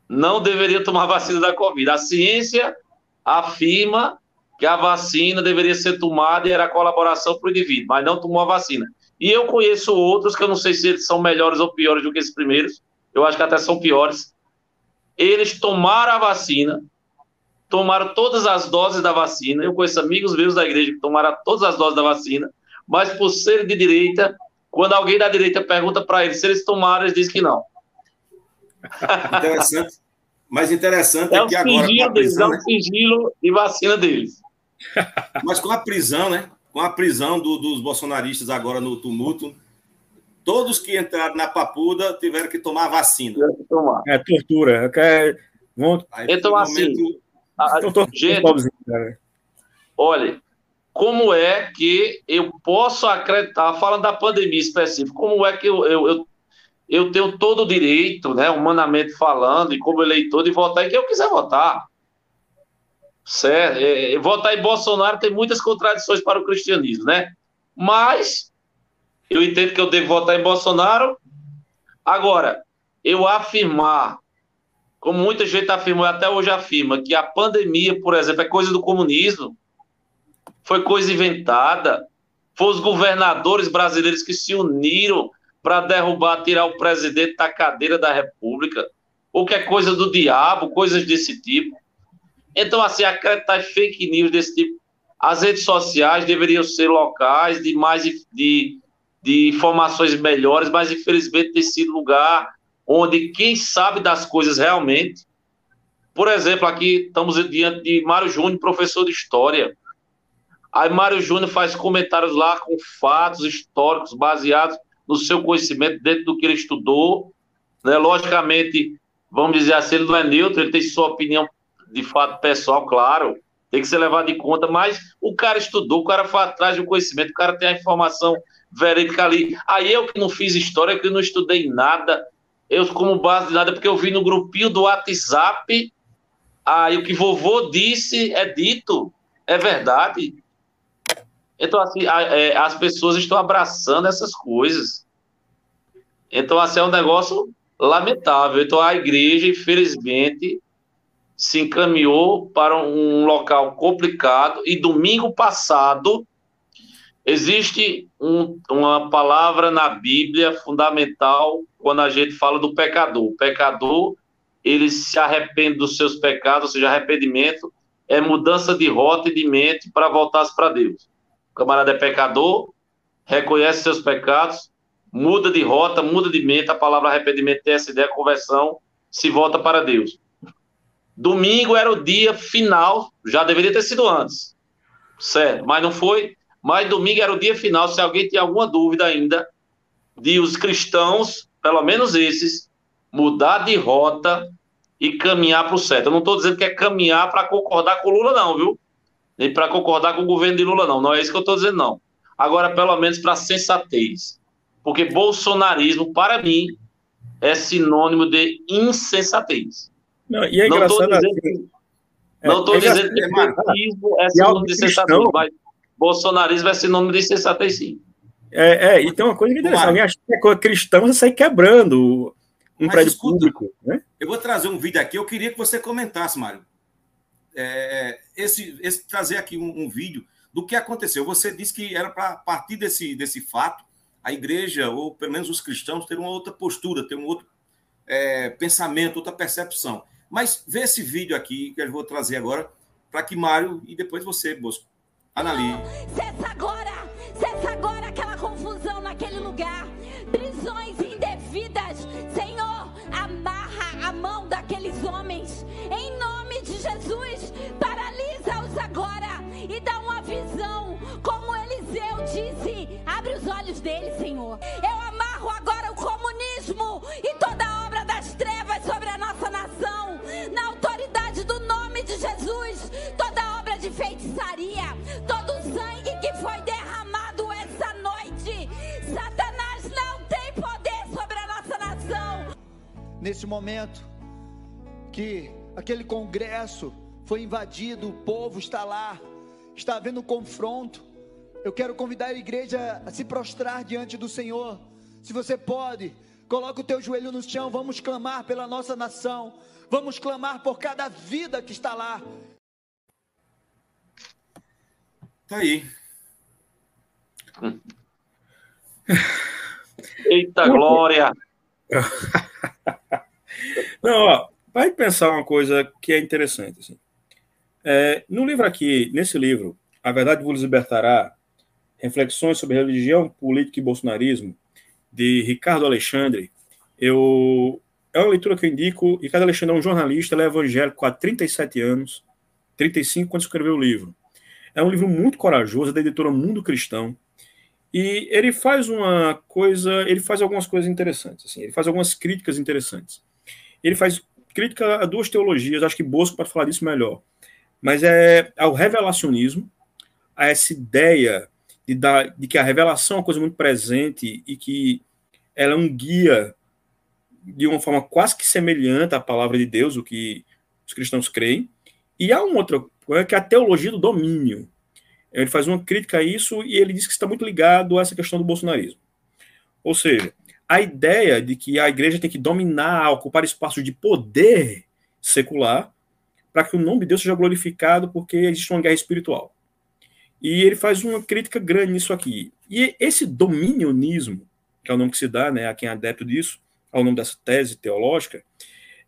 S3: não deveriam tomar vacina da Covid. A ciência afirma que a vacina deveria ser tomada e era colaboração para o indivíduo, mas não tomou a vacina. E eu conheço outros que eu não sei se eles são melhores ou piores do que esses primeiros, eu acho que até são piores. Eles tomaram a vacina, tomaram todas as doses da vacina. Eu conheço amigos meus da igreja que tomaram todas as doses da vacina, mas por ser de direita, quando alguém da direita pergunta para eles se eles tomaram, eles dizem que não.
S2: Interessante. Mas interessante é,
S3: é que agora. Sigilo deles, é o sigilo e vacina deles.
S2: Mas com a prisão, né? Com a prisão do, dos bolsonaristas agora no tumulto, todos que entraram na papuda tiveram que tomar a vacina.
S4: É tortura. É...
S3: Vão... então, assim, momento... a, gente, olha, como é que eu posso acreditar, falando da pandemia específica, como é que eu, eu, eu, eu tenho todo o direito, né, humanamente falando, e como eleitor, de votar em quem eu quiser votar. Certo? É, é, votar em Bolsonaro tem muitas contradições para o cristianismo, né? Mas eu entendo que eu devo votar em Bolsonaro. Agora, eu afirmar, como muita gente afirmou, até hoje afirma, que a pandemia, por exemplo, é coisa do comunismo, foi coisa inventada. Foram os governadores brasileiros que se uniram para derrubar, tirar o presidente da cadeira da República, ou que é coisa do diabo, coisas desse tipo. Então, assim, acreditar fake news desse tipo. As redes sociais deveriam ser locais de mais de, de informações melhores, mas infelizmente tem sido lugar onde quem sabe das coisas realmente. Por exemplo, aqui estamos diante de Mário Júnior, professor de história. Aí Mário Júnior faz comentários lá com fatos históricos baseados no seu conhecimento dentro do que ele estudou. Né? Logicamente, vamos dizer assim, ele não é neutro, ele tem sua opinião de fato pessoal, claro, tem que ser levado em conta, mas o cara estudou, o cara foi atrás do conhecimento, o cara tem a informação verídica ali. Aí eu que não fiz história, que não estudei nada, eu como base de nada, porque eu vi no grupinho do WhatsApp, aí o que vovô disse é dito, é verdade. Então, assim, a, é, as pessoas estão abraçando essas coisas. Então, assim, é um negócio lamentável. Então, a igreja, infelizmente, se encaminhou para um local complicado. E domingo passado, existe um, uma palavra na Bíblia fundamental quando a gente fala do pecador. O pecador, ele se arrepende dos seus pecados, ou seja, arrependimento é mudança de rota e de mente para voltar para Deus camarada é pecador, reconhece seus pecados, muda de rota, muda de mente, a palavra arrependimento tem essa ideia, conversão, se volta para Deus. Domingo era o dia final, já deveria ter sido antes, certo? Mas não foi. Mas domingo era o dia final. Se alguém tem alguma dúvida ainda, de os cristãos, pelo menos esses, mudar de rota e caminhar para o certo. Eu não estou dizendo que é caminhar para concordar com o Lula, não, viu? Nem para concordar com o governo de Lula, não. Não é isso que eu estou dizendo, não. Agora, pelo menos para sensatez. Porque bolsonarismo, para mim, é sinônimo de insensatez.
S4: Não, e é não engraçado
S3: dizendo, que, é, não estou é dizendo que petismo é sinônimo de sensatez, mas bolsonarismo é sinônimo de insensatez, sim.
S4: É, é, e tem uma coisa que interessante. Alguém acha que é cristão, você sai quebrando um mas prédio escuta, público. Né?
S2: Eu vou trazer um vídeo aqui, eu queria que você comentasse, Mário é, esse, esse, trazer aqui um, um, vídeo do que aconteceu. Você disse que era para partir desse, desse fato a igreja, ou pelo menos os cristãos, ter uma outra postura, ter um outro, é, pensamento, outra percepção. Mas vê esse vídeo aqui que eu vou trazer agora para que Mário e depois você, Bosco, analise.
S7: Cessa agora! Cessa agora aquela confusão naquele lugar. Prisões indevidas. Senhor, amarra a mão daqueles disse, abre os olhos deles, Senhor. Eu amarro agora o comunismo e toda a obra das trevas sobre a nossa nação. Na autoridade do nome de Jesus, toda obra de feitiçaria, todo o sangue que foi derramado essa noite. Satanás não tem poder sobre a nossa nação.
S8: Nesse momento que aquele congresso foi invadido, o povo está lá, está havendo confronto. Eu quero convidar a igreja a se prostrar diante do Senhor. Se você pode, coloque o teu joelho no chão, vamos clamar pela nossa nação. Vamos clamar por cada vida que está lá.
S2: Tá aí.
S3: Eita glória!
S4: Não, ó, vai pensar uma coisa que é interessante. Assim. É, no livro aqui, nesse livro, A Verdade Vos Libertará, Reflexões sobre Religião, Política e Bolsonarismo, de Ricardo Alexandre, eu, é uma leitura que eu indico. Ricardo Alexandre é um jornalista, ele é evangélico há 37 anos, 35 quando escreveu o livro. É um livro muito corajoso, é da editora Mundo Cristão. E ele faz uma coisa, ele faz algumas coisas interessantes, assim, ele faz algumas críticas interessantes. Ele faz crítica a duas teologias, acho que Bosco pode falar disso melhor, mas é ao revelacionismo, a essa ideia de, de que a revelação é uma coisa muito presente e que ela é um guia de uma forma quase que semelhante à palavra de Deus, o que os cristãos creem, e há um outro, que é a teologia do domínio. Ele faz uma crítica a isso e ele diz que está muito ligado a essa questão do bolsonarismo. Ou seja, a ideia de que a igreja tem que dominar, ocupar espaços de poder secular, para que o nome de Deus seja glorificado, porque existe uma guerra espiritual. E ele faz uma crítica grande nisso aqui. E esse dominionismo, que é o nome que se dá né, a quem é adepto disso, ao nome dessa tese teológica,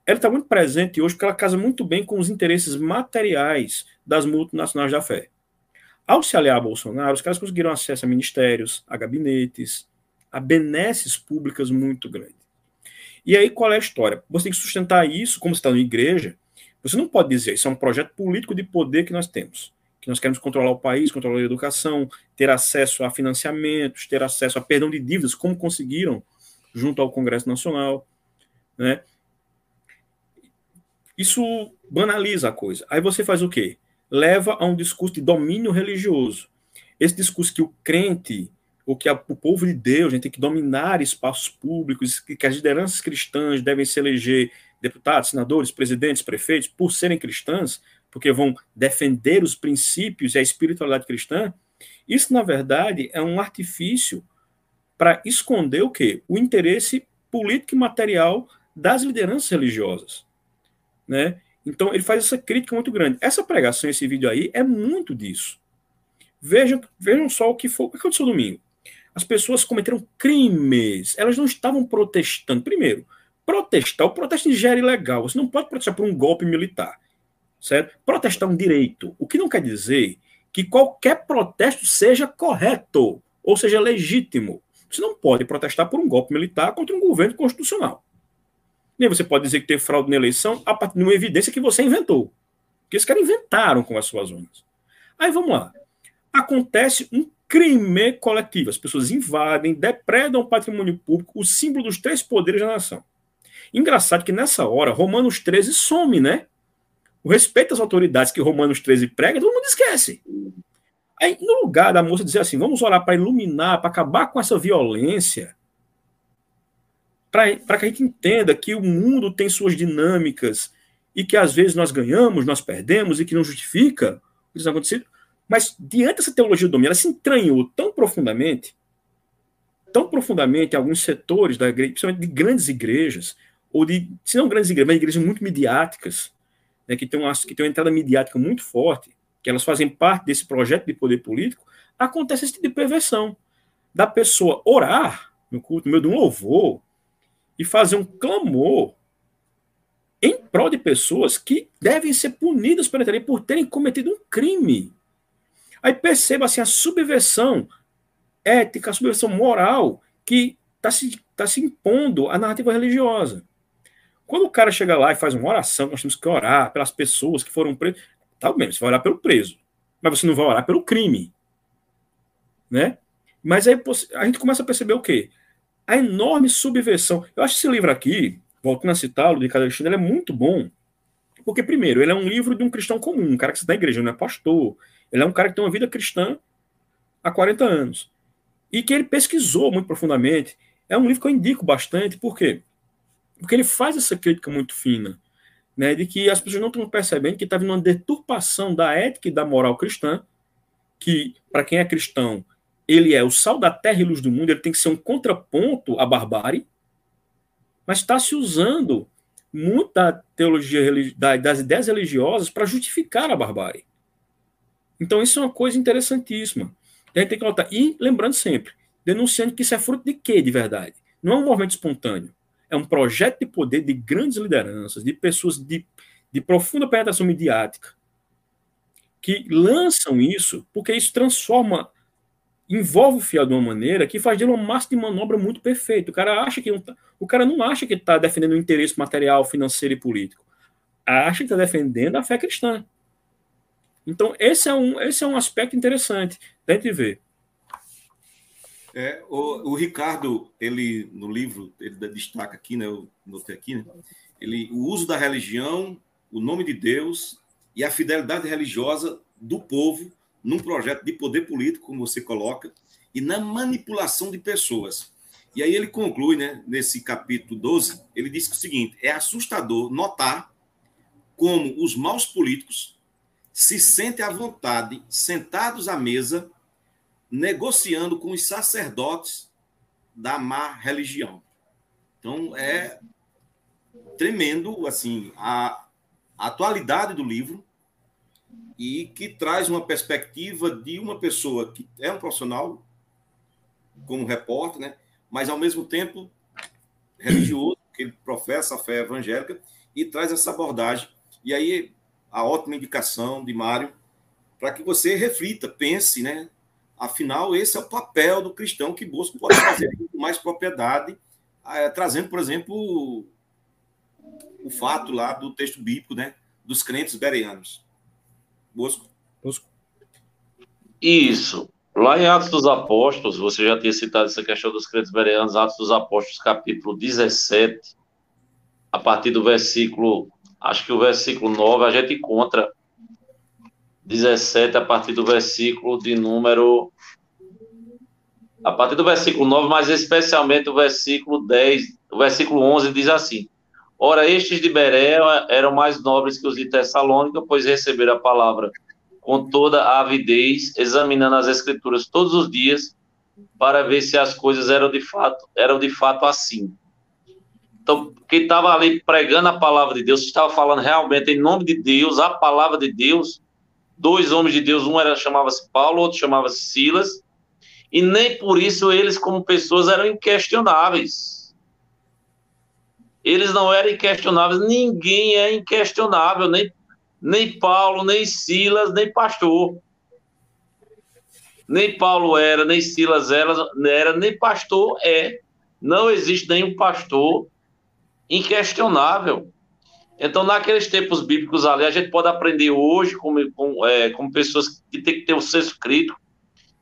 S4: ela está muito presente hoje porque ela casa muito bem com os interesses materiais das multinacionais da fé. Ao se aliar a Bolsonaro, os caras conseguiram acesso a ministérios, a gabinetes, a benesses públicas muito grandes. E aí, qual é a história? Você tem que sustentar isso, como você está na igreja, você não pode dizer, isso é um projeto político de poder que nós temos, nós queremos controlar o país, controlar a educação, ter acesso a financiamentos, ter acesso a perdão de dívidas, como conseguiram junto ao Congresso Nacional, né? Isso banaliza a coisa. Aí você faz o quê? Leva a um discurso de domínio religioso. Esse discurso que o crente, ou que a, o povo de Deus, tem que dominar espaços públicos, que, que as lideranças cristãs devem se eleger deputados, senadores, presidentes, prefeitos, por serem cristãs, porque vão defender os princípios e a espiritualidade cristã, isso, na verdade, é um artifício para esconder o quê? O interesse político e material das lideranças religiosas né? Então ele faz essa crítica muito grande. Essa pregação, esse vídeo aí, é muito disso. Vejam, vejam só o que foi o que aconteceu domingo. As pessoas cometeram crimes. Elas não estavam protestando. Primeiro, protestar, o protesto já era ilegal. Você não pode protestar por um golpe militar. Certo? Protestar um direito. O que não quer dizer que qualquer protesto seja correto ou seja legítimo. Você não pode protestar por um golpe militar contra um governo constitucional. Nem você pode dizer que teve fraude na eleição a partir de uma evidência que você inventou. Que esses caras inventaram com as suas urnas. Aí vamos lá. Acontece um crime coletivo. As pessoas invadem, depredam o patrimônio público, o símbolo dos três poderes da nação. Engraçado que nessa hora, Romanos 13 some, né? O respeito às autoridades que Romanos 13 prega, todo mundo esquece. Aí, no lugar da moça dizer assim, vamos orar para iluminar, para acabar com essa violência, para que a gente entenda que o mundo tem suas dinâmicas e que às vezes nós ganhamos, nós perdemos e que não justifica o que está acontecendo. Mas diante dessa teologia do domínio, ela se entranhou tão profundamente, tão profundamente em alguns setores da igreja, principalmente de grandes igrejas, ou de, se não grandes igrejas, mas igrejas muito midiáticas, né, que, têm uma, que têm uma entrada midiática muito forte, que elas fazem parte desse projeto de poder político, acontece esse tipo de perversão da pessoa orar no culto, no meio de um louvor, e fazer um clamor em prol de pessoas que devem ser punidas por terem cometido um crime. Aí perceba assim, a subversão ética, a subversão moral que está se, tá se impondo à narrativa religiosa. Quando o cara chega lá e faz uma oração, nós temos que orar pelas pessoas que foram presas. Tá bem, você vai orar pelo preso, mas você não vai orar pelo crime. Né? Mas aí a gente começa a perceber o quê? A enorme subversão. Eu acho que esse livro aqui, voltando a citá-lo, de Cadê ele é muito bom. Porque, primeiro, ele é um livro de um cristão comum, um cara que está na igreja, não é pastor. Ele é um cara que tem uma vida cristã há 40 anos. E que ele pesquisou muito profundamente. É um livro que eu indico bastante, por quê? Porque ele faz essa crítica muito fina, né, de que as pessoas não estão percebendo que está vindo uma deturpação da ética e da moral cristã, que, para quem é cristão, ele é o sal da terra e luz do mundo, ele tem que ser um contraponto à barbárie, mas está se usando muito da teologia, das ideias religiosas para justificar a barbárie. Então, isso é uma coisa interessantíssima. A gente tem que notar. E lembrando sempre, denunciando que isso é fruto de quê, de verdade? Não é um movimento espontâneo é um projeto de poder de grandes lideranças, de pessoas de, de profunda penetração midiática, que lançam isso, porque isso transforma, envolve o fiel de uma maneira que faz dele uma massa de manobra muito perfeita. O cara acha que tá, o cara não acha que está defendendo o interesse material, financeiro e político, acha que está defendendo a fé cristã. Então esse é um esse é um aspecto interessante da gente ver.
S2: É, o, o, Ricardo, ele no livro, ele destaca aqui, né? Eu notei aqui, né? Ele, o uso da religião, o nome de Deus e a fidelidade religiosa do povo num projeto de poder político, como você coloca, e na manipulação de pessoas. E aí ele conclui, né, nesse capítulo 12, ele diz que o seguinte: é assustador notar como os maus políticos se sentem à vontade, sentados à mesa, negociando com os sacerdotes da má religião. Então é tremendo assim a, atualidade do livro e que traz uma perspectiva de uma pessoa que é um profissional como repórter, né? Mas ao mesmo tempo religioso, que ele professa a fé evangélica e traz essa abordagem. E aí a ótima indicação de Mário para que você reflita, pense, né? Afinal, esse é o papel do cristão que Bosco pode fazer com mais propriedade, é, trazendo, por exemplo, o, o, fato lá do texto bíblico, né, dos crentes bereanos. Bosco. Bosco.
S3: Isso. Lá em Atos dos Apóstolos, você já tinha citado essa questão dos crentes bereanos, Atos dos Apóstolos, capítulo 17, a partir do versículo, acho que o versículo 9, a gente encontra 17, a partir do versículo de número. A partir do versículo 9, mas especialmente o versículo 10, o versículo 11 diz assim: Ora, estes de Berea eram mais nobres que os de Tessalônica, pois receberam a palavra com toda a avidez, examinando as escrituras todos os dias, para ver se as coisas eram de fato, eram de fato assim. Então, quem estava ali pregando a palavra de Deus, estava falando realmente em nome de Deus, a palavra de Deus, dois homens de Deus, um era chamava-se Paulo, outro chamava-se Silas, e nem por isso eles, como pessoas, eram inquestionáveis. Eles não eram inquestionáveis, ninguém é inquestionável, nem, nem Paulo, nem Silas, nem pastor. Nem Paulo era, nem Silas era, nem pastor é. Não existe nenhum pastor inquestionável. Então, naqueles tempos bíblicos ali, a gente pode aprender hoje, como, é, como pessoas que têm que ter o um senso crítico,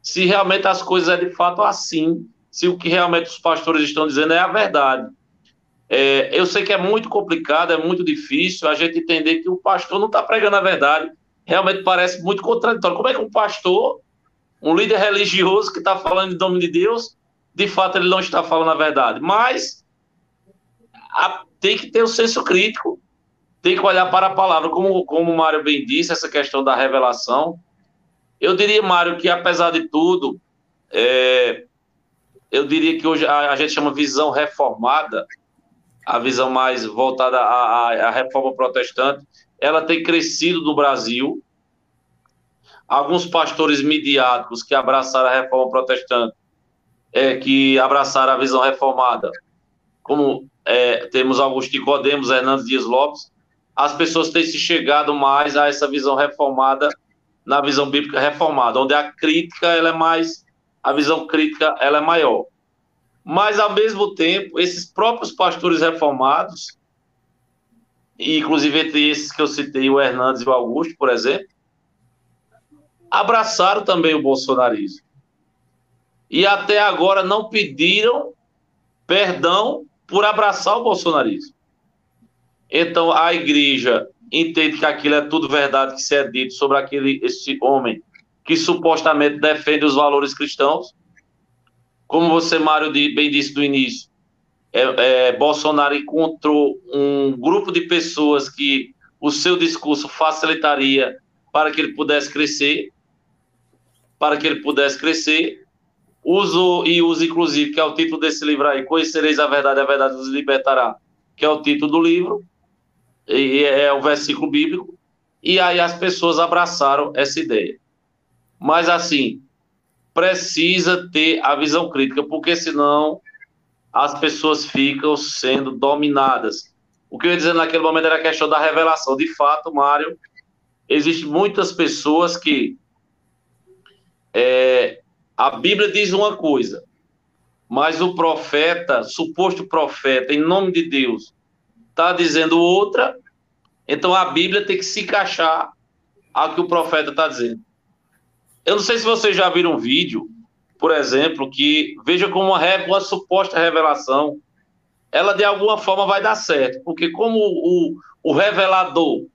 S3: se realmente as coisas é de fato assim, se o que realmente os pastores estão dizendo é a verdade. É, eu sei que é muito complicado, é muito difícil a gente entender que o pastor não está pregando a verdade. Realmente parece muito contraditório. Como é que um pastor, um líder religioso que está falando em nome de Deus, de fato ele não está falando a verdade? Mas a, tem que ter o senso crítico tem que olhar para a palavra, como, como o Mário bem disse, essa questão da revelação. Eu diria, Mário, que apesar de tudo, é, eu diria que hoje a, a, gente chama visão reformada, a visão mais voltada à, à, à reforma protestante, ela tem crescido no Brasil. Alguns pastores midiáticos que abraçaram a reforma protestante, é, que abraçaram a visão reformada, como é, temos Augusto Codemos, Hernandes Dias Lopes, as pessoas têm se chegado mais a essa visão reformada, na visão bíblica reformada, onde a crítica ela é mais, a visão crítica ela é maior. Mas, ao mesmo tempo, esses próprios pastores reformados, e inclusive entre esses que eu citei, o Hernandes e o Augusto, por exemplo, abraçaram também o bolsonarismo. E até agora não pediram perdão por abraçar o bolsonarismo. Então a igreja entende que aquilo é tudo verdade que se é dito sobre aquele esse homem que supostamente defende os valores cristãos. Como você, Mário, bem disse no início, é, é, Bolsonaro encontrou um grupo de pessoas que o seu discurso facilitaria para que ele pudesse crescer, para que ele pudesse crescer. Uso e uso, inclusive, que é o título desse livro aí, Conhecereis a Verdade, a Verdade nos Libertará, que é o título do livro e é o versículo bíblico, e aí as pessoas abraçaram essa ideia. Mas assim, precisa ter a visão crítica, porque senão as pessoas ficam sendo dominadas. O que eu ia dizer naquele momento era a questão da revelação. De fato, Mário, existem muitas pessoas que é, a Bíblia diz uma coisa, mas o profeta, suposto profeta, em nome de Deus, está dizendo outra, então a Bíblia tem que se encaixar ao que o profeta está dizendo. Eu não sei se vocês já viram um vídeo, por exemplo, que veja como uma, uma suposta revelação, ela de alguma forma vai dar certo, porque como o, o revelador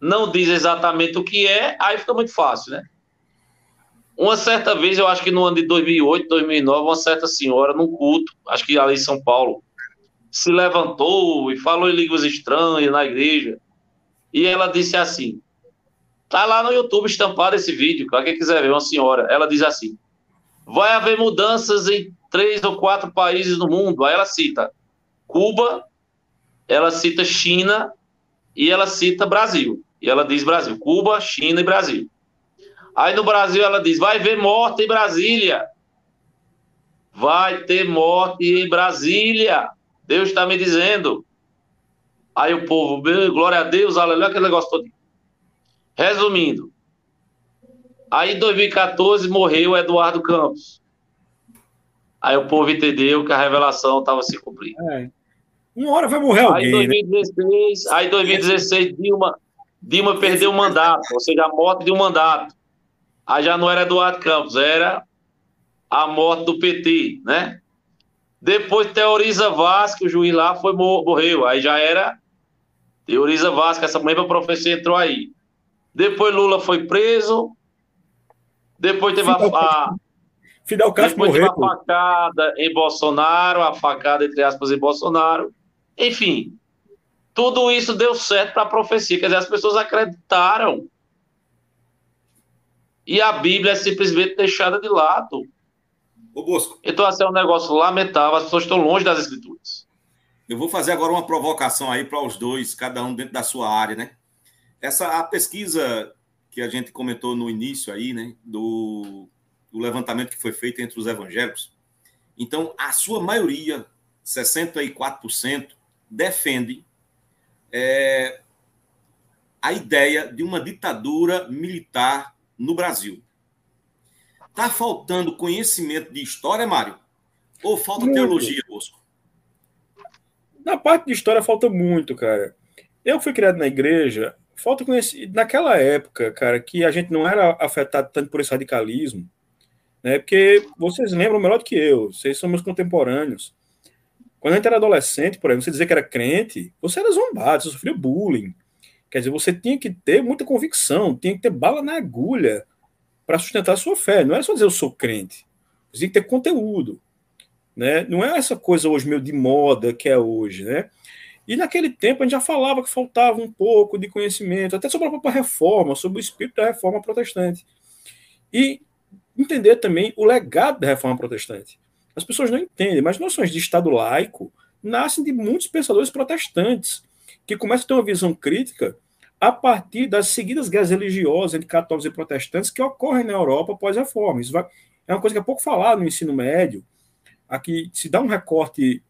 S3: não diz exatamente o que é, aí fica muito fácil, né? Uma certa vez, eu acho que no ano de 2008, 2009, uma certa senhora, num culto, acho que ali em São Paulo, se levantou e falou em línguas estranhas na igreja. E ela disse assim: tá lá no YouTube estampado esse vídeo, para quem quiser ver, uma senhora. Ela diz assim: vai haver mudanças em três ou quatro países no mundo. Aí ela cita Cuba, ela cita China e ela cita Brasil. E ela diz Brasil: Cuba, China e Brasil. Aí no Brasil ela diz: vai haver morte em Brasília. Vai ter morte em Brasília. Deus está me dizendo. Aí o povo, glória a Deus, aleluia, aquele negócio todo. Resumindo, aí em 2014 morreu Eduardo Campos. Aí o povo entendeu que a revelação estava se cumprindo. É.
S4: Uma hora vai morrer alguém.
S3: Aí 2016, né? aí 2016 Dilma, Dilma perdeu o mandato, ou seja, a morte de um mandato. Aí já não era Eduardo Campos, era a morte do PT, né? Depois teoriza Vasco, o juiz lá foi morreu. Aí já era teoriza Vasco, essa mesma profecia entrou aí. Depois Lula foi preso. Depois teve Fidel, a, a
S4: Fidel Castro depois morreu.
S3: Teve a facada em Bolsonaro, a facada entre aspas em Bolsonaro. Enfim, tudo isso deu certo para a profecia. Quer dizer, as pessoas acreditaram. E a Bíblia é simplesmente deixada de lado.
S2: Ô Bosco.
S3: Então, assim, é um negócio lamentável, as pessoas estão longe das escrituras.
S2: Eu vou fazer agora uma provocação aí para os dois, cada um dentro da sua área, né? Essa a pesquisa que a gente comentou no início aí, né, do, do levantamento que foi feito entre os evangélicos. Então, a sua maioria, 64%, defende é, a ideia de uma ditadura militar no Brasil. Está faltando conhecimento de história, Mário? Ou falta muito. teologia, Bosco?
S4: Na parte de história falta muito, cara. Eu fui criado na igreja, falta conhecimento. Naquela época, cara, que a gente não era afetado tanto por esse radicalismo, né? Porque vocês lembram melhor do que eu, vocês são meus contemporâneos. Quando a gente era adolescente, por exemplo, você dizer que era crente, você era zombado, você sofria bullying. Quer dizer, você tinha que ter muita convicção, tinha que ter bala na agulha para sustentar a sua fé. Não é só dizer eu sou crente. Você tem que ter conteúdo. Né? Não é essa coisa hoje meio de moda que é hoje. Né? E naquele tempo a gente já falava que faltava um pouco de conhecimento, até sobre a própria reforma, sobre o espírito da reforma protestante. E entender também o legado da reforma protestante. As pessoas não entendem, mas noções de Estado laico nascem de muitos pensadores protestantes que começam a ter uma visão crítica a partir das seguidas guerras religiosas entre católicos e protestantes que ocorrem na Europa pós-reforma. Isso vai, é uma coisa que é pouco falado no ensino médio. Aqui se dá um recorte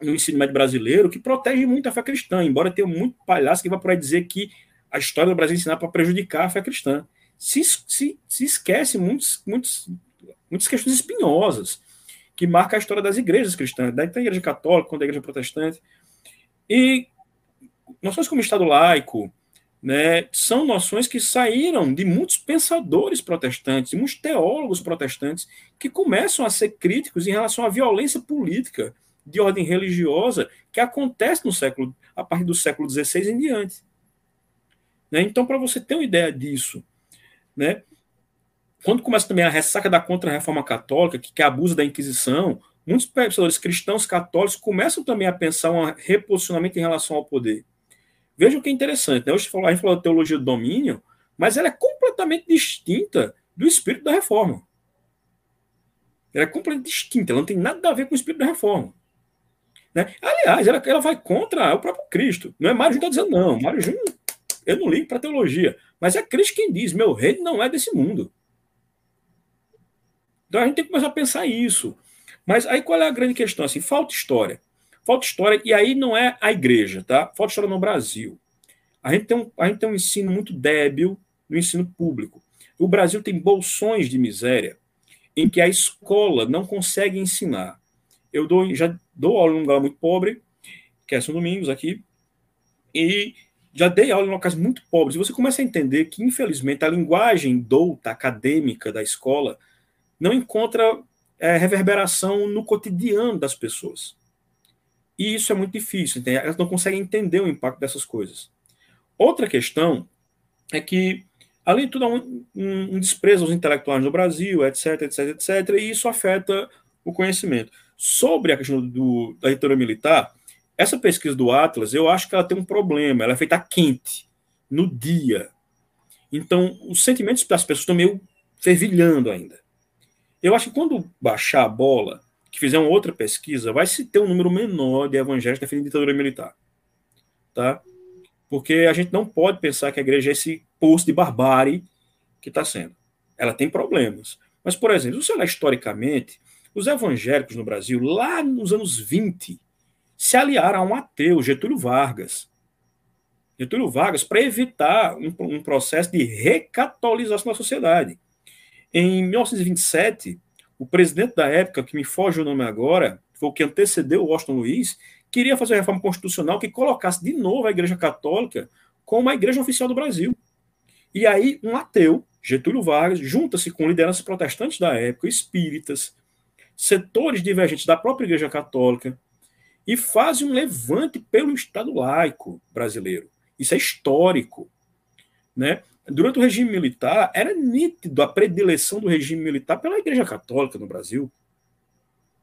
S4: no ensino médio brasileiro que protege muito a fé cristã, embora tenha muito palhaço que vai aí dizer que a história do Brasil ensinar para prejudicar a fé cristã. Se, se, se esquece muitos, muitos, muitas questões espinhosas que marcam a história das igrejas cristãs, da igreja católica, da igreja protestante. E noções como Estado laico, né, são noções que saíram de muitos pensadores protestantes, de muitos teólogos protestantes, que começam a ser críticos em relação à violência política de ordem religiosa que acontece no século, a partir do século XVI em diante. Né? Então, para você ter uma ideia disso, né, quando começa também a ressaca da contra-reforma católica, que, que abusa da Inquisição, muitos pensadores cristãos católicos começam também a pensar um reposicionamento em relação ao poder. Veja o que é interessante, né? Hoje a gente falou da teologia do domínio, mas ela é completamente distinta do espírito da reforma. Ela é completamente distinta, ela não tem nada a ver com o espírito da reforma. Né? Aliás, ela, ela vai contra o próprio Cristo. Não é Mário Júnior está dizendo, não. Mário Júnior, eu não ligo para teologia. Mas é Cristo quem diz: meu reino não é desse mundo. Então a gente tem que começar a pensar isso. Mas aí qual é a grande questão? Assim, falta história. Falta história, e aí não é a igreja, tá? Falta história no Brasil. A gente tem um, a gente tem um ensino muito débil no ensino público. O Brasil tem bolsões de miséria em que a escola não consegue ensinar. Eu dou, já dou aula num lugar muito pobre, que é São Domingos aqui, e já dei aula em locais muito pobres. E você começa a entender que, infelizmente, a linguagem douta, acadêmica da escola não encontra é, reverberação no cotidiano das pessoas. E isso é muito difícil, entende? elas não conseguem entender o impacto dessas coisas. Outra questão é que, além de tudo, há um, um, um desprezo aos intelectuais no Brasil, etc, etc, etc, e isso afeta o conhecimento. Sobre a questão do, da ditadura militar, essa pesquisa do Atlas, eu acho que ela tem um problema, ela é feita quente, no dia. Então, os sentimentos das pessoas estão meio fervilhando ainda. Eu acho que quando baixar a bola, que fizer uma outra pesquisa, vai se ter um número menor de evangélicos defendendo ditadura militar. Tá? Porque a gente não pode pensar que a igreja é esse poço de barbárie que está sendo. Ela tem problemas. Mas, por exemplo, se você olhar historicamente, os evangélicos no Brasil, lá nos anos 20, se aliaram a um ateu, Getúlio Vargas. Getúlio Vargas, para evitar um, um processo de recatolização da sociedade. Em 1927, o presidente da época, que me foge o nome agora, foi o que antecedeu o Washington Luiz, queria fazer uma reforma constitucional que colocasse de novo a Igreja Católica como a Igreja Oficial do Brasil. E aí, um ateu, Getúlio Vargas, junta-se com lideranças protestantes da época, espíritas, setores divergentes da própria Igreja Católica, e faz um levante pelo Estado laico brasileiro. Isso é histórico. Né? Durante o regime militar, era nítido a predileção do regime militar pela Igreja Católica no Brasil.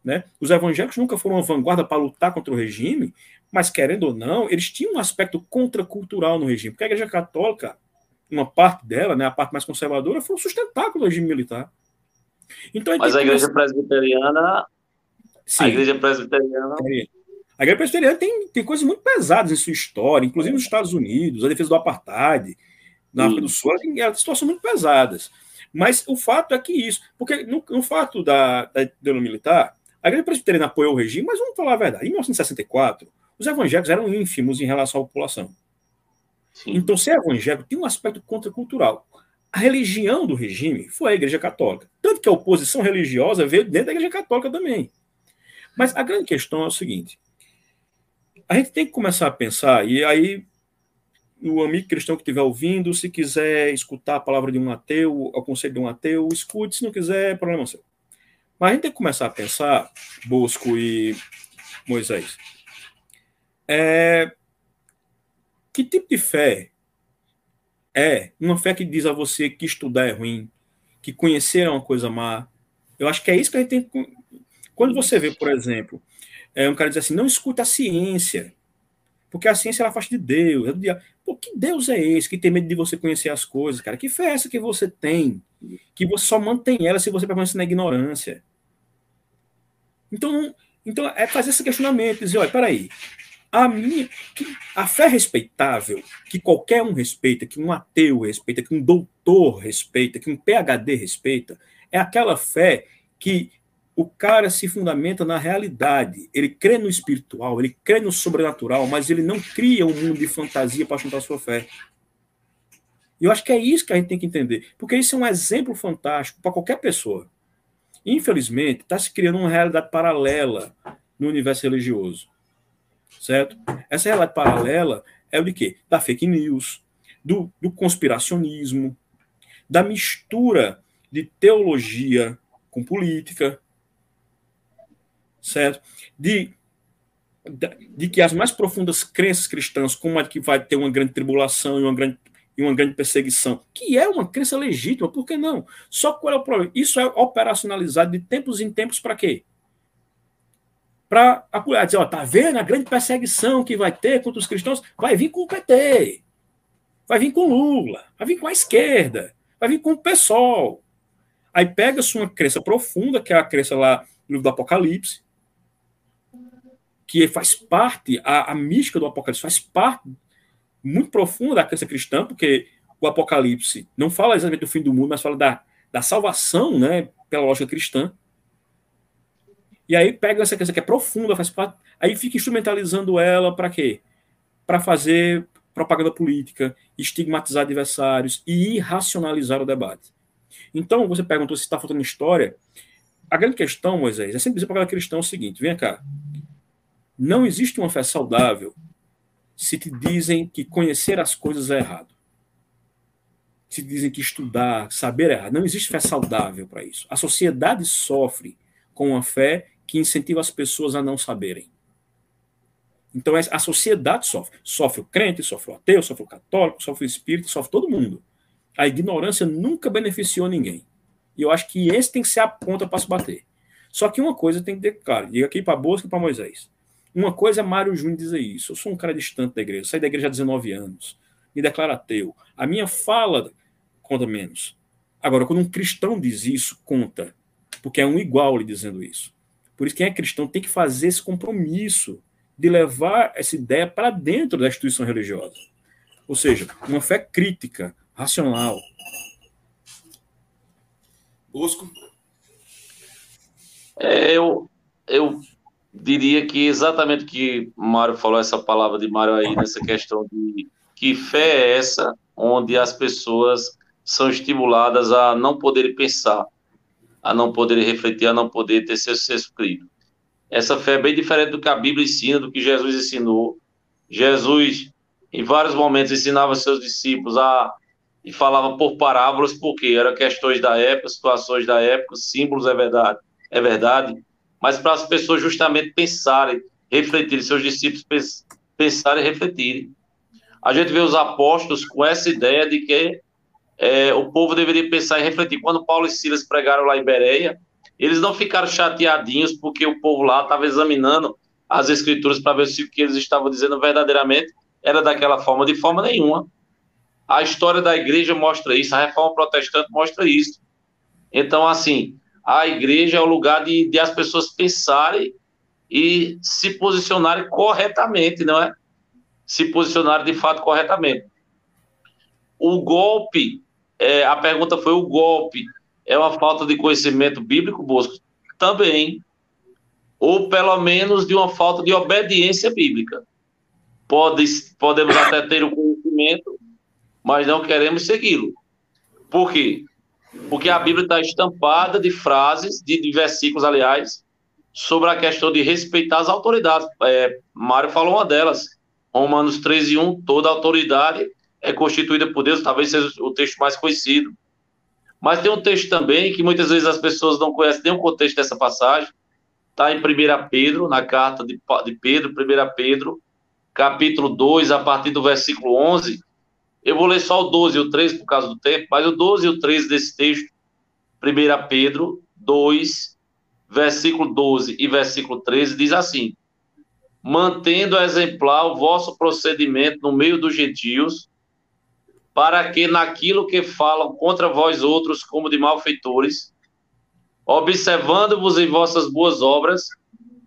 S4: Né? Os evangélicos nunca foram uma vanguarda para lutar contra o regime, mas, querendo ou não, eles tinham um aspecto contracultural no regime, porque a Igreja Católica, uma parte dela, né, a parte mais conservadora, foi um sustentáculo do regime militar.
S3: Então, a mas a Igreja Presbiteriana. Sim. A Igreja Presbiteriana.
S4: A Igreja Presbiteriana tem, tem coisas muito pesadas em sua história, inclusive nos Estados Unidos, a defesa do apartheid, na África do Sul, situações muito pesadas. Mas o fato é que isso, porque no, no fato da, da ditadura militar, a Igreja Presbiteriana apoiou o regime, mas vamos falar a verdade, em 1964, os evangélicos eram ínfimos em relação à população. Sim. Então, ser evangélico tem um aspecto contracultural. A religião do regime foi a Igreja Católica. Tanto que a oposição religiosa veio dentro da Igreja Católica também. Mas a grande questão é o seguinte: a gente tem que começar a pensar, e aí o amigo cristão que estiver ouvindo, se quiser escutar a palavra de um ateu, o conselho de um ateu, escute, se não quiser, é problema seu. Mas a gente tem que começar a pensar, Bosco e Moisés, é, que tipo de fé é uma fé que diz a você que estudar é ruim, que conhecer é uma coisa má? Eu acho que é isso que a gente tem que... Quando você vê, por exemplo, é, um cara diz assim, não escuta a ciência, porque a ciência ela faz de Deus. Pô, que Deus é esse que tem medo de você conhecer as coisas, cara? Que fé é essa que você tem? Que você só mantém ela se você permanecer na ignorância. Então, então é fazer esse questionamento, dizer, olha, peraí, a minha, a fé respeitável, que qualquer um respeita, que um ateu respeita, que um doutor respeita, que um PhD respeita, é aquela fé que o cara se fundamenta na realidade. Ele crê no espiritual, ele crê no sobrenatural, mas ele não cria um mundo de fantasia para juntar sua fé. E eu acho que é isso que a gente tem que entender, porque isso é um exemplo fantástico para qualquer pessoa. Infelizmente, está se criando uma realidade paralela no universo religioso. Certo? Essa realidade paralela é o de quê? Da fake news, do, do conspiracionismo, da mistura de teologia com política, certo? De, de, que as mais profundas crenças cristãs, como a de que vai ter uma grande tribulação e uma grande, e uma grande perseguição, que é uma crença legítima, por que não? Só qual é o problema? Isso é operacionalizado de tempos em tempos para quê? Para apoiar, dizer, ó, tá vendo a grande perseguição que vai ter contra os cristãos? Vai vir com o PT, vai vir com Lula, vai vir com a esquerda, vai vir com o PSOL. Aí pega-se uma crença profunda, que é a crença lá no livro do Apocalipse, que faz parte, a, a mística do Apocalipse faz parte muito profunda da crença cristã, porque o Apocalipse não fala exatamente do fim do mundo, mas fala da, da salvação, né, pela lógica cristã. E aí pega essa crença que é profunda, faz parte, aí fica instrumentalizando ela para quê? Para fazer propaganda política, estigmatizar adversários e irracionalizar o debate. Então, você perguntou se está faltando história. A grande questão, Moisés, é sempre dizer para aquela cristão o seguinte: vem cá, não existe uma fé saudável se te dizem que conhecer as coisas é errado. Se te dizem que estudar, saber é errado. Não existe fé saudável para isso. A sociedade sofre com uma fé que incentiva as pessoas a não saberem. Então a sociedade sofre. Sofre o crente, sofre o ateu, sofre o católico, sofre o espírito, sofre todo mundo. A ignorância nunca beneficiou ninguém. E eu acho que esse tem que ser a ponta para se bater. Só que uma coisa tem que ter claro, diga aqui para Bosco e para Moisés. Uma coisa é Mário Júnior dizer isso. Eu sou um cara distante da igreja, saí da igreja há 19 anos, me declaro ateu. A minha fala conta menos. Agora, quando um cristão diz isso, conta. Porque é um igual lhe dizendo isso. Por isso, quem é cristão tem que fazer esse compromisso de levar essa ideia para dentro da instituição religiosa. Ou seja, uma fé crítica, racional.
S2: Bosco?
S3: É, eu, eu diria que exatamente que Mário falou, essa palavra de Mário aí, nessa questão de que fé é essa, onde as pessoas são estimuladas a não poderem pensar, a não poderem refletir, a não poder ter seu senso crítico. Essa fé é bem diferente do que a Bíblia ensina, do que Jesus ensinou. Jesus, em vários momentos, ensinava seus discípulos a e falava por parábolas, porque eram questões da época, situações da época, símbolos é verdade, é verdade, mas para as pessoas justamente pensarem, refletirem, seus discípulos pensarem e refletirem. A gente vê os apóstolos com essa ideia de que é, o povo deveria pensar e refletir. Quando Paulo e Silas pregaram lá em Bereia, eles não ficaram chateadinhos porque o povo lá estava examinando as escrituras para ver se o que eles estavam dizendo verdadeiramente era daquela forma, de forma nenhuma. A história da igreja mostra isso, a reforma protestante mostra isso. Então, assim, a igreja é o lugar de, de as pessoas pensarem e se posicionarem corretamente, não é? Se posicionarem de fato corretamente. O golpe, é, a pergunta foi: o golpe é uma falta de conhecimento bíblico, Bosco? Também. Ou pelo menos de uma falta de obediência bíblica. Pode, podemos até ter o conhecimento, mas não queremos segui-lo. Por quê? Porque a Bíblia está estampada de frases, de, de, versículos, aliás, sobre a questão de respeitar as autoridades. É, Mário falou uma delas. Romanos 13, 1, toda autoridade é constituída por Deus, talvez seja o texto mais conhecido. Mas tem um texto também que muitas vezes as pessoas não conhecem nem o contexto dessa passagem. Está em 1 Pedro, na carta de, de Pedro, 1 Pedro, capítulo 2, a partir do versículo 11, eu vou ler só o 12 e o 13 por causa do tempo, mas o 12 e o 13 desse texto, 1 Pedro 2, versículo 12 e versículo 13, diz assim: Mantendo exemplar o vosso procedimento no meio dos gentios, para que naquilo que falam contra vós outros como de malfeitores, observando-vos em vossas boas obras,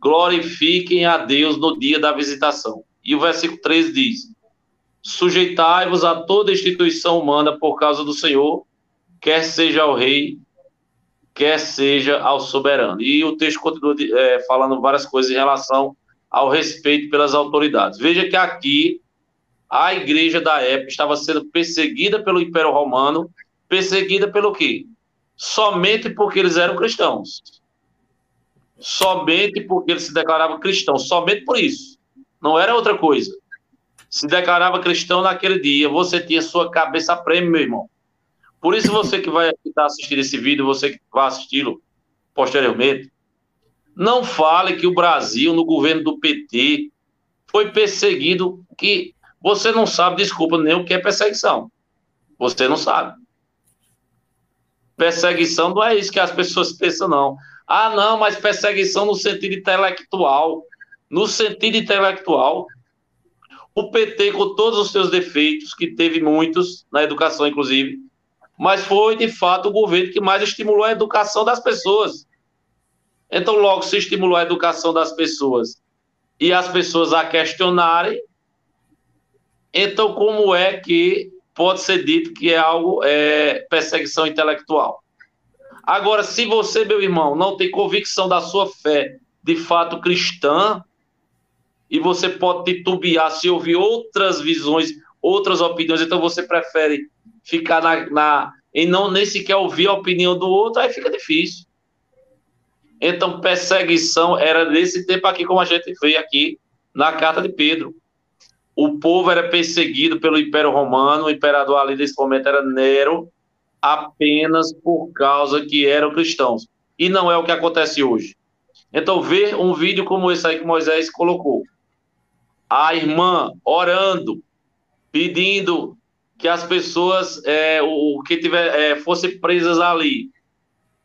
S3: glorifiquem a Deus no dia da visitação. E o versículo 13 diz: Sujeitai-vos a toda instituição humana por causa do Senhor, quer seja o rei, quer seja ao soberano. E o texto continua é, falando várias coisas em relação ao respeito pelas autoridades. Veja que aqui a igreja da época estava sendo perseguida pelo Império Romano, perseguida pelo quê? Somente porque eles eram cristãos. Somente porque eles se declaravam cristãos, somente por isso. Não era outra coisa. Se declarava cristão naquele dia, você tinha sua cabeça prêmio, meu irmão. Por isso, você que vai estar assistindo esse vídeo, você que vai assisti-lo posteriormente, não fale que o Brasil, no governo do PT, foi perseguido, que você não sabe, desculpa, nem o que é perseguição. Você não sabe. Perseguição não é isso que as pessoas pensam, não. Ah, não, mas perseguição no sentido intelectual. No sentido intelectual, o PT, com todos os seus defeitos, que teve muitos, na educação, inclusive, mas foi, de fato, o governo que mais estimulou a educação das pessoas. Então, logo, se estimulou a educação das pessoas e as pessoas a questionarem, então, como é que pode ser dito que é algo é, perseguição intelectual? Agora, se você, meu irmão, não tem convicção da sua fé de fato cristã, e você pode titubear se ouvir outras visões, outras opiniões, então você prefere ficar na, na e não nem sequer ouvir a opinião do outro, aí fica difícil. Então, perseguição era nesse tempo aqui, como a gente vê aqui na carta de Pedro. O povo era perseguido pelo Império Romano, o imperador ali nesse momento era Nero, apenas por causa que eram cristãos. E não é o que acontece hoje. Então, ver um vídeo como esse aí que Moisés colocou. A irmã orando, pedindo que as pessoas, é, o que tiver, é, fossem presas ali,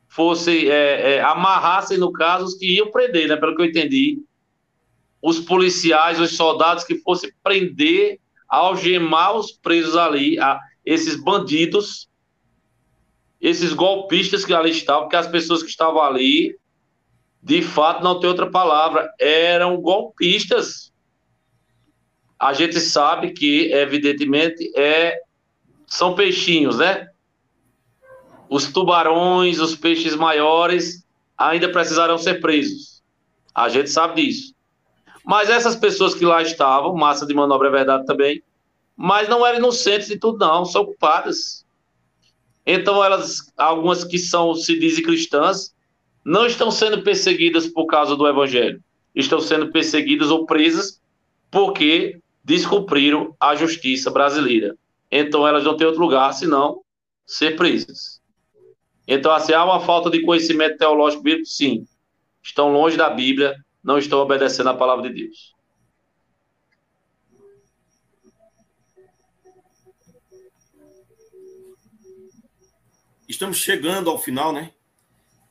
S3: fosse é, é, amarrassem, no caso, os que iam prender, né, pelo que eu entendi, os policiais, os soldados que fossem prender, algemar os presos ali, a, esses bandidos, esses golpistas que ali estavam, porque as pessoas que estavam ali, de fato, não tem outra palavra, eram golpistas. A gente sabe que, evidentemente, é são peixinhos, né? Os tubarões, os peixes maiores ainda precisarão ser presos. A gente sabe disso. Mas essas pessoas que lá estavam, massa de manobra é verdade também, mas não eram inocentes de tudo, não, são culpadas. Então, elas, algumas que são, se dizem cristãs, não estão sendo perseguidas por causa do evangelho. Estão sendo perseguidas ou presas porque descumpriram a justiça brasileira então elas não têm outro lugar senão ser presas. Então, assim, há uma falta de conhecimento teológico bíblico? Sim. Estão longe da Bíblia, não estão obedecendo a palavra de Deus.
S2: Estamos chegando ao final, né?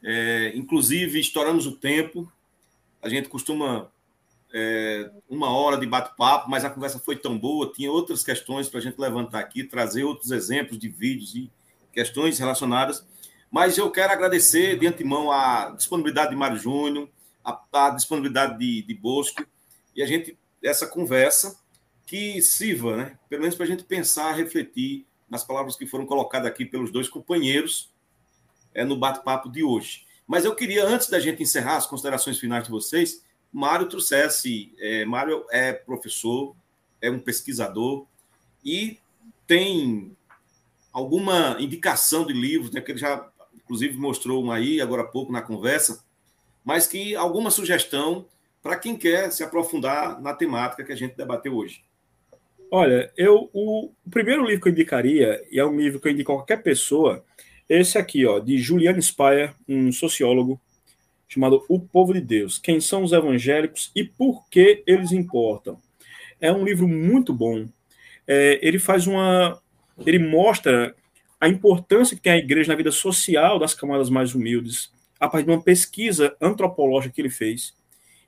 S2: É, inclusive, estouramos o tempo. A gente costuma é, uma hora de bate-papo, mas a conversa foi tão boa, tinha outras questões para a gente levantar aqui, trazer outros exemplos de vídeos e questões relacionadas. Mas eu quero agradecer de antemão a disponibilidade de Mário Júnior, a, a disponibilidade de, de Bosco, e a gente, essa conversa que sirva, né, pelo menos para a gente pensar, refletir nas palavras que foram colocadas aqui pelos dois companheiros é, no bate-papo de hoje. Mas eu queria, antes da gente encerrar as considerações finais de vocês, Mário trouxesse. É, Mário é professor, é um pesquisador e tem alguma indicação de livros, né, que ele já, inclusive, mostrou um aí agora há pouco na conversa, mas que alguma sugestão para quem quer se aprofundar na temática que a gente debateu hoje.
S4: Olha, eu o, o, primeiro livro que eu indicaria, e é um livro que eu indico a qualquer pessoa, esse aqui, ó, de Julian Speyer, um sociólogo chamado O Povo de Deus: Quem são os evangélicos e por que eles importam. É um livro muito bom. É, ele faz uma. Ele mostra a importância que tem a igreja na vida social das camadas mais humildes, a partir de uma pesquisa antropológica que ele fez.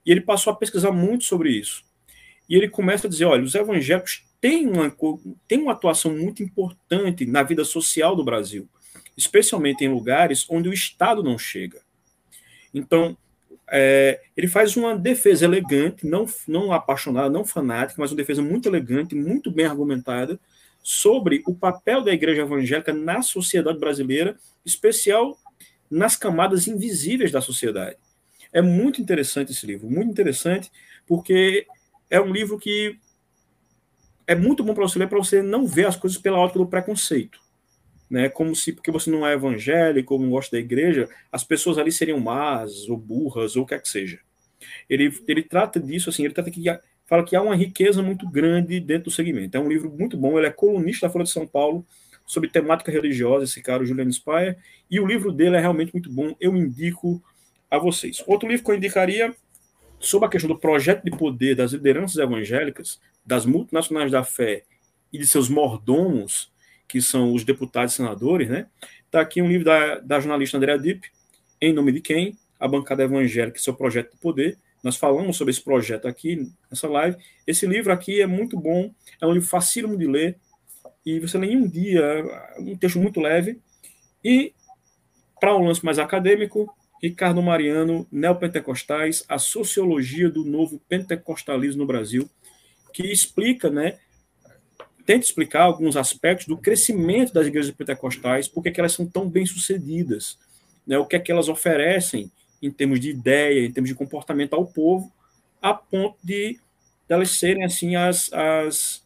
S4: E ele passou a pesquisar muito sobre isso. E ele começa a dizer: olha, os evangélicos têm uma, têm uma atuação muito importante na vida social do Brasil, especialmente em lugares onde o Estado não chega. Então, é, ele faz uma defesa elegante, não, não apaixonada, não fanática, mas uma defesa muito elegante, muito bem argumentada, sobre o papel da igreja evangélica na sociedade brasileira, especial nas camadas invisíveis da sociedade. É muito interessante esse livro, muito interessante, porque é um livro que é muito bom para você ler, para você não ver as coisas pela ótica do preconceito. Né, como se, porque você não é evangélico ou não gosta da igreja, as pessoas ali seriam más ou burras ou o que é que seja. Ele, ele trata disso assim, ele trata que fala que há uma riqueza muito grande dentro do segmento. É um livro muito bom, ele é colunista da Folha de São Paulo sobre temática religiosa, esse cara, o Juliano Spayer, e o livro dele é realmente muito bom, eu indico a vocês. Outro livro que eu indicaria sobre a questão do projeto de poder das lideranças evangélicas, das multinacionais da fé e de seus mordomos, que são os deputados e senadores, né? Está aqui um livro da, da jornalista Andrea Dipp, Em Nome de Quem? A Bancada Evangélica e seu Projeto de Poder. Nós falamos sobre esse projeto aqui nessa live. Esse livro aqui é muito bom, é um livro facílimo de ler, e você lê em um dia, um texto muito leve. E, para um lance mais acadêmico, Ricardo Mariano, Neopentecostais, a sociologia do novo pentecostalismo no Brasil, que explica, né, tenta explicar alguns aspectos do crescimento das igrejas pentecostais, porque que elas são tão bem sucedidas, né, o que é que elas oferecem em termos de ideia, em termos de comportamento ao povo, a ponto de elas serem assim as, as,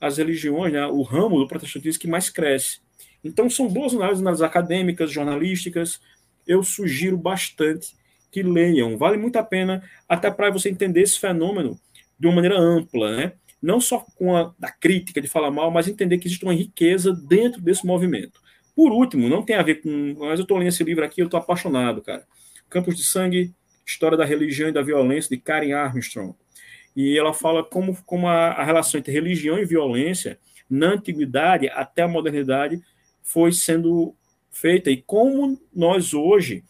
S4: as religiões, né, o ramo do protestantismo que mais cresce. Então são boas análises, análises acadêmicas, jornalísticas, eu sugiro bastante que leiam. Vale muito a pena, até para você entender esse fenômeno de uma maneira ampla, né? Não só com a da crítica de falar mal, mas entender que existe uma riqueza dentro desse movimento. Por último, não tem a ver com. Mas eu estou lendo esse livro aqui, eu estou apaixonado, cara. Campos de Sangue, História da Religião e da Violência, de Karen Armstrong. E ela fala como, como a, a relação entre religião e violência, na antiguidade até a modernidade, foi sendo feita e como nós hoje,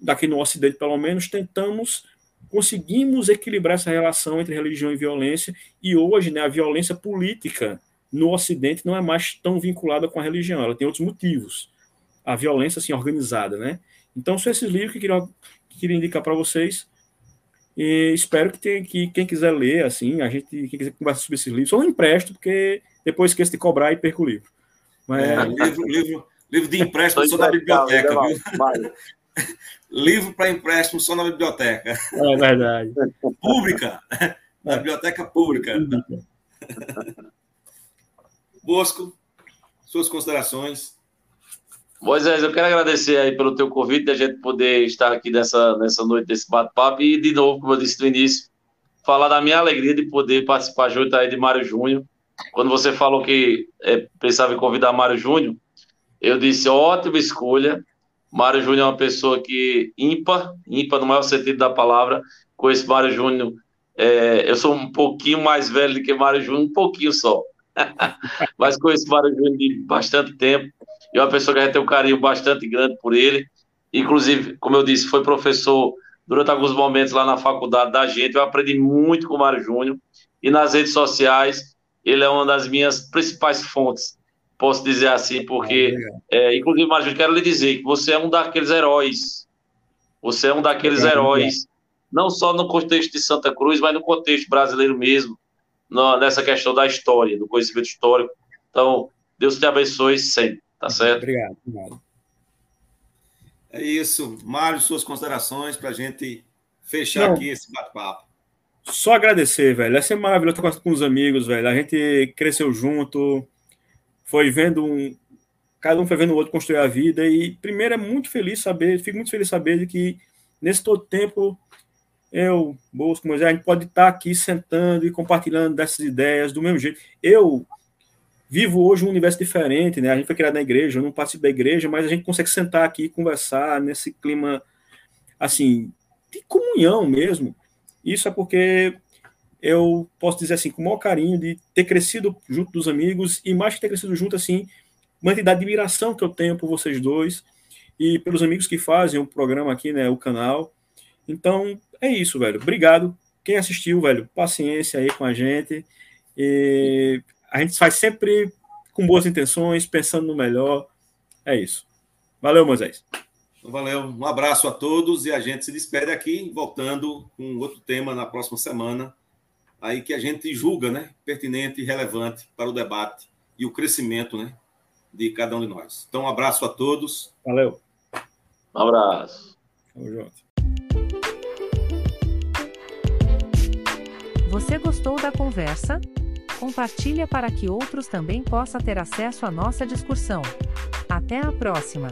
S4: daqui no Ocidente pelo menos, tentamos, conseguimos equilibrar essa relação entre religião e violência, e hoje né, a violência política no Ocidente não é mais tão vinculada com a religião, ela tem outros motivos. A violência assim organizada, né? Então são esses livros que eu queria, que queria indicar para vocês. E espero que, tenha, que quem quiser ler, assim, a gente, quem quiser conversar sobre esses livros, só não empresto, porque depois esqueço de cobrar e perco o livro.
S2: Mas... É, livro, livro, Livro de empréstimo só na biblioteca, viu? Livro para empréstimo só na biblioteca.
S4: É verdade.
S2: Pública. Na biblioteca pública. Bosco, suas considerações.
S3: Moisés, eu quero agradecer aí pelo teu convite, a gente poder estar aqui nessa, nessa noite desse bate-papo e, de novo, como eu disse no início, falar da minha alegria de poder participar junto aí de Mário Júnior. Quando você falou que é, pensava em convidar Mário Júnior, eu disse, ótima escolha. Mário Júnior é uma pessoa que ímpar, ímpar no maior sentido da palavra. Conheço Mário Júnior, é, eu sou um pouquinho mais velho do que Mário Júnior, um pouquinho só. Mas conheço Mário Júnior de bastante tempo. E é uma pessoa que a gente tem um carinho bastante grande por ele. Inclusive, como eu disse, foi professor durante alguns momentos lá na faculdade da gente. Eu aprendi muito com o Mário Júnior. E nas redes sociais, ele é uma das minhas principais fontes posso dizer assim, porque, é, inclusive, mas eu quero lhe dizer que você é um daqueles heróis. Você é um daqueles heróis, não só no contexto de Santa Cruz, mas no contexto brasileiro mesmo, no, nessa questão da história, do conhecimento histórico. Então, Deus te abençoe sempre, tá certo?
S4: Obrigado. obrigado.
S2: É isso. Mário, suas considerações para a gente fechar não. aqui esse bate-papo.
S4: Só agradecer, velho. É sempre maravilhoso estar com os amigos, velho. A gente cresceu junto, foi vendo um. Cada um foi vendo o outro construir a vida. E primeiro é muito feliz saber, fico muito feliz saber de que nesse todo tempo eu, Bosco, Moisés, a gente pode estar aqui sentando e compartilhando dessas ideias do mesmo jeito. Eu vivo hoje um universo diferente, né? A gente foi criado na igreja, eu não participo da igreja, mas a gente consegue sentar aqui e conversar nesse clima, assim, de comunhão mesmo. Isso é porque eu posso dizer assim, com o maior carinho de ter crescido junto dos amigos e mais que ter crescido junto, assim, entidade de admiração que eu tenho por vocês dois e pelos amigos que fazem o programa aqui, né, o canal. Então, é isso, velho. Obrigado. Quem assistiu, velho, paciência aí com a gente. E a gente faz sempre com boas intenções, pensando no melhor. É isso. Valeu, Moisés.
S2: Valeu. Um abraço a todos e a gente se despede aqui, voltando com outro tema na próxima semana aí que a gente julga, né, pertinente e relevante para o debate e o crescimento, né, de cada um de nós. Então, um abraço a todos.
S4: Valeu.
S3: Um abraço.
S4: Tamo junto.
S1: Você gostou da conversa? Compartilha para que outros também possam ter acesso à nossa discussão. Até a próxima!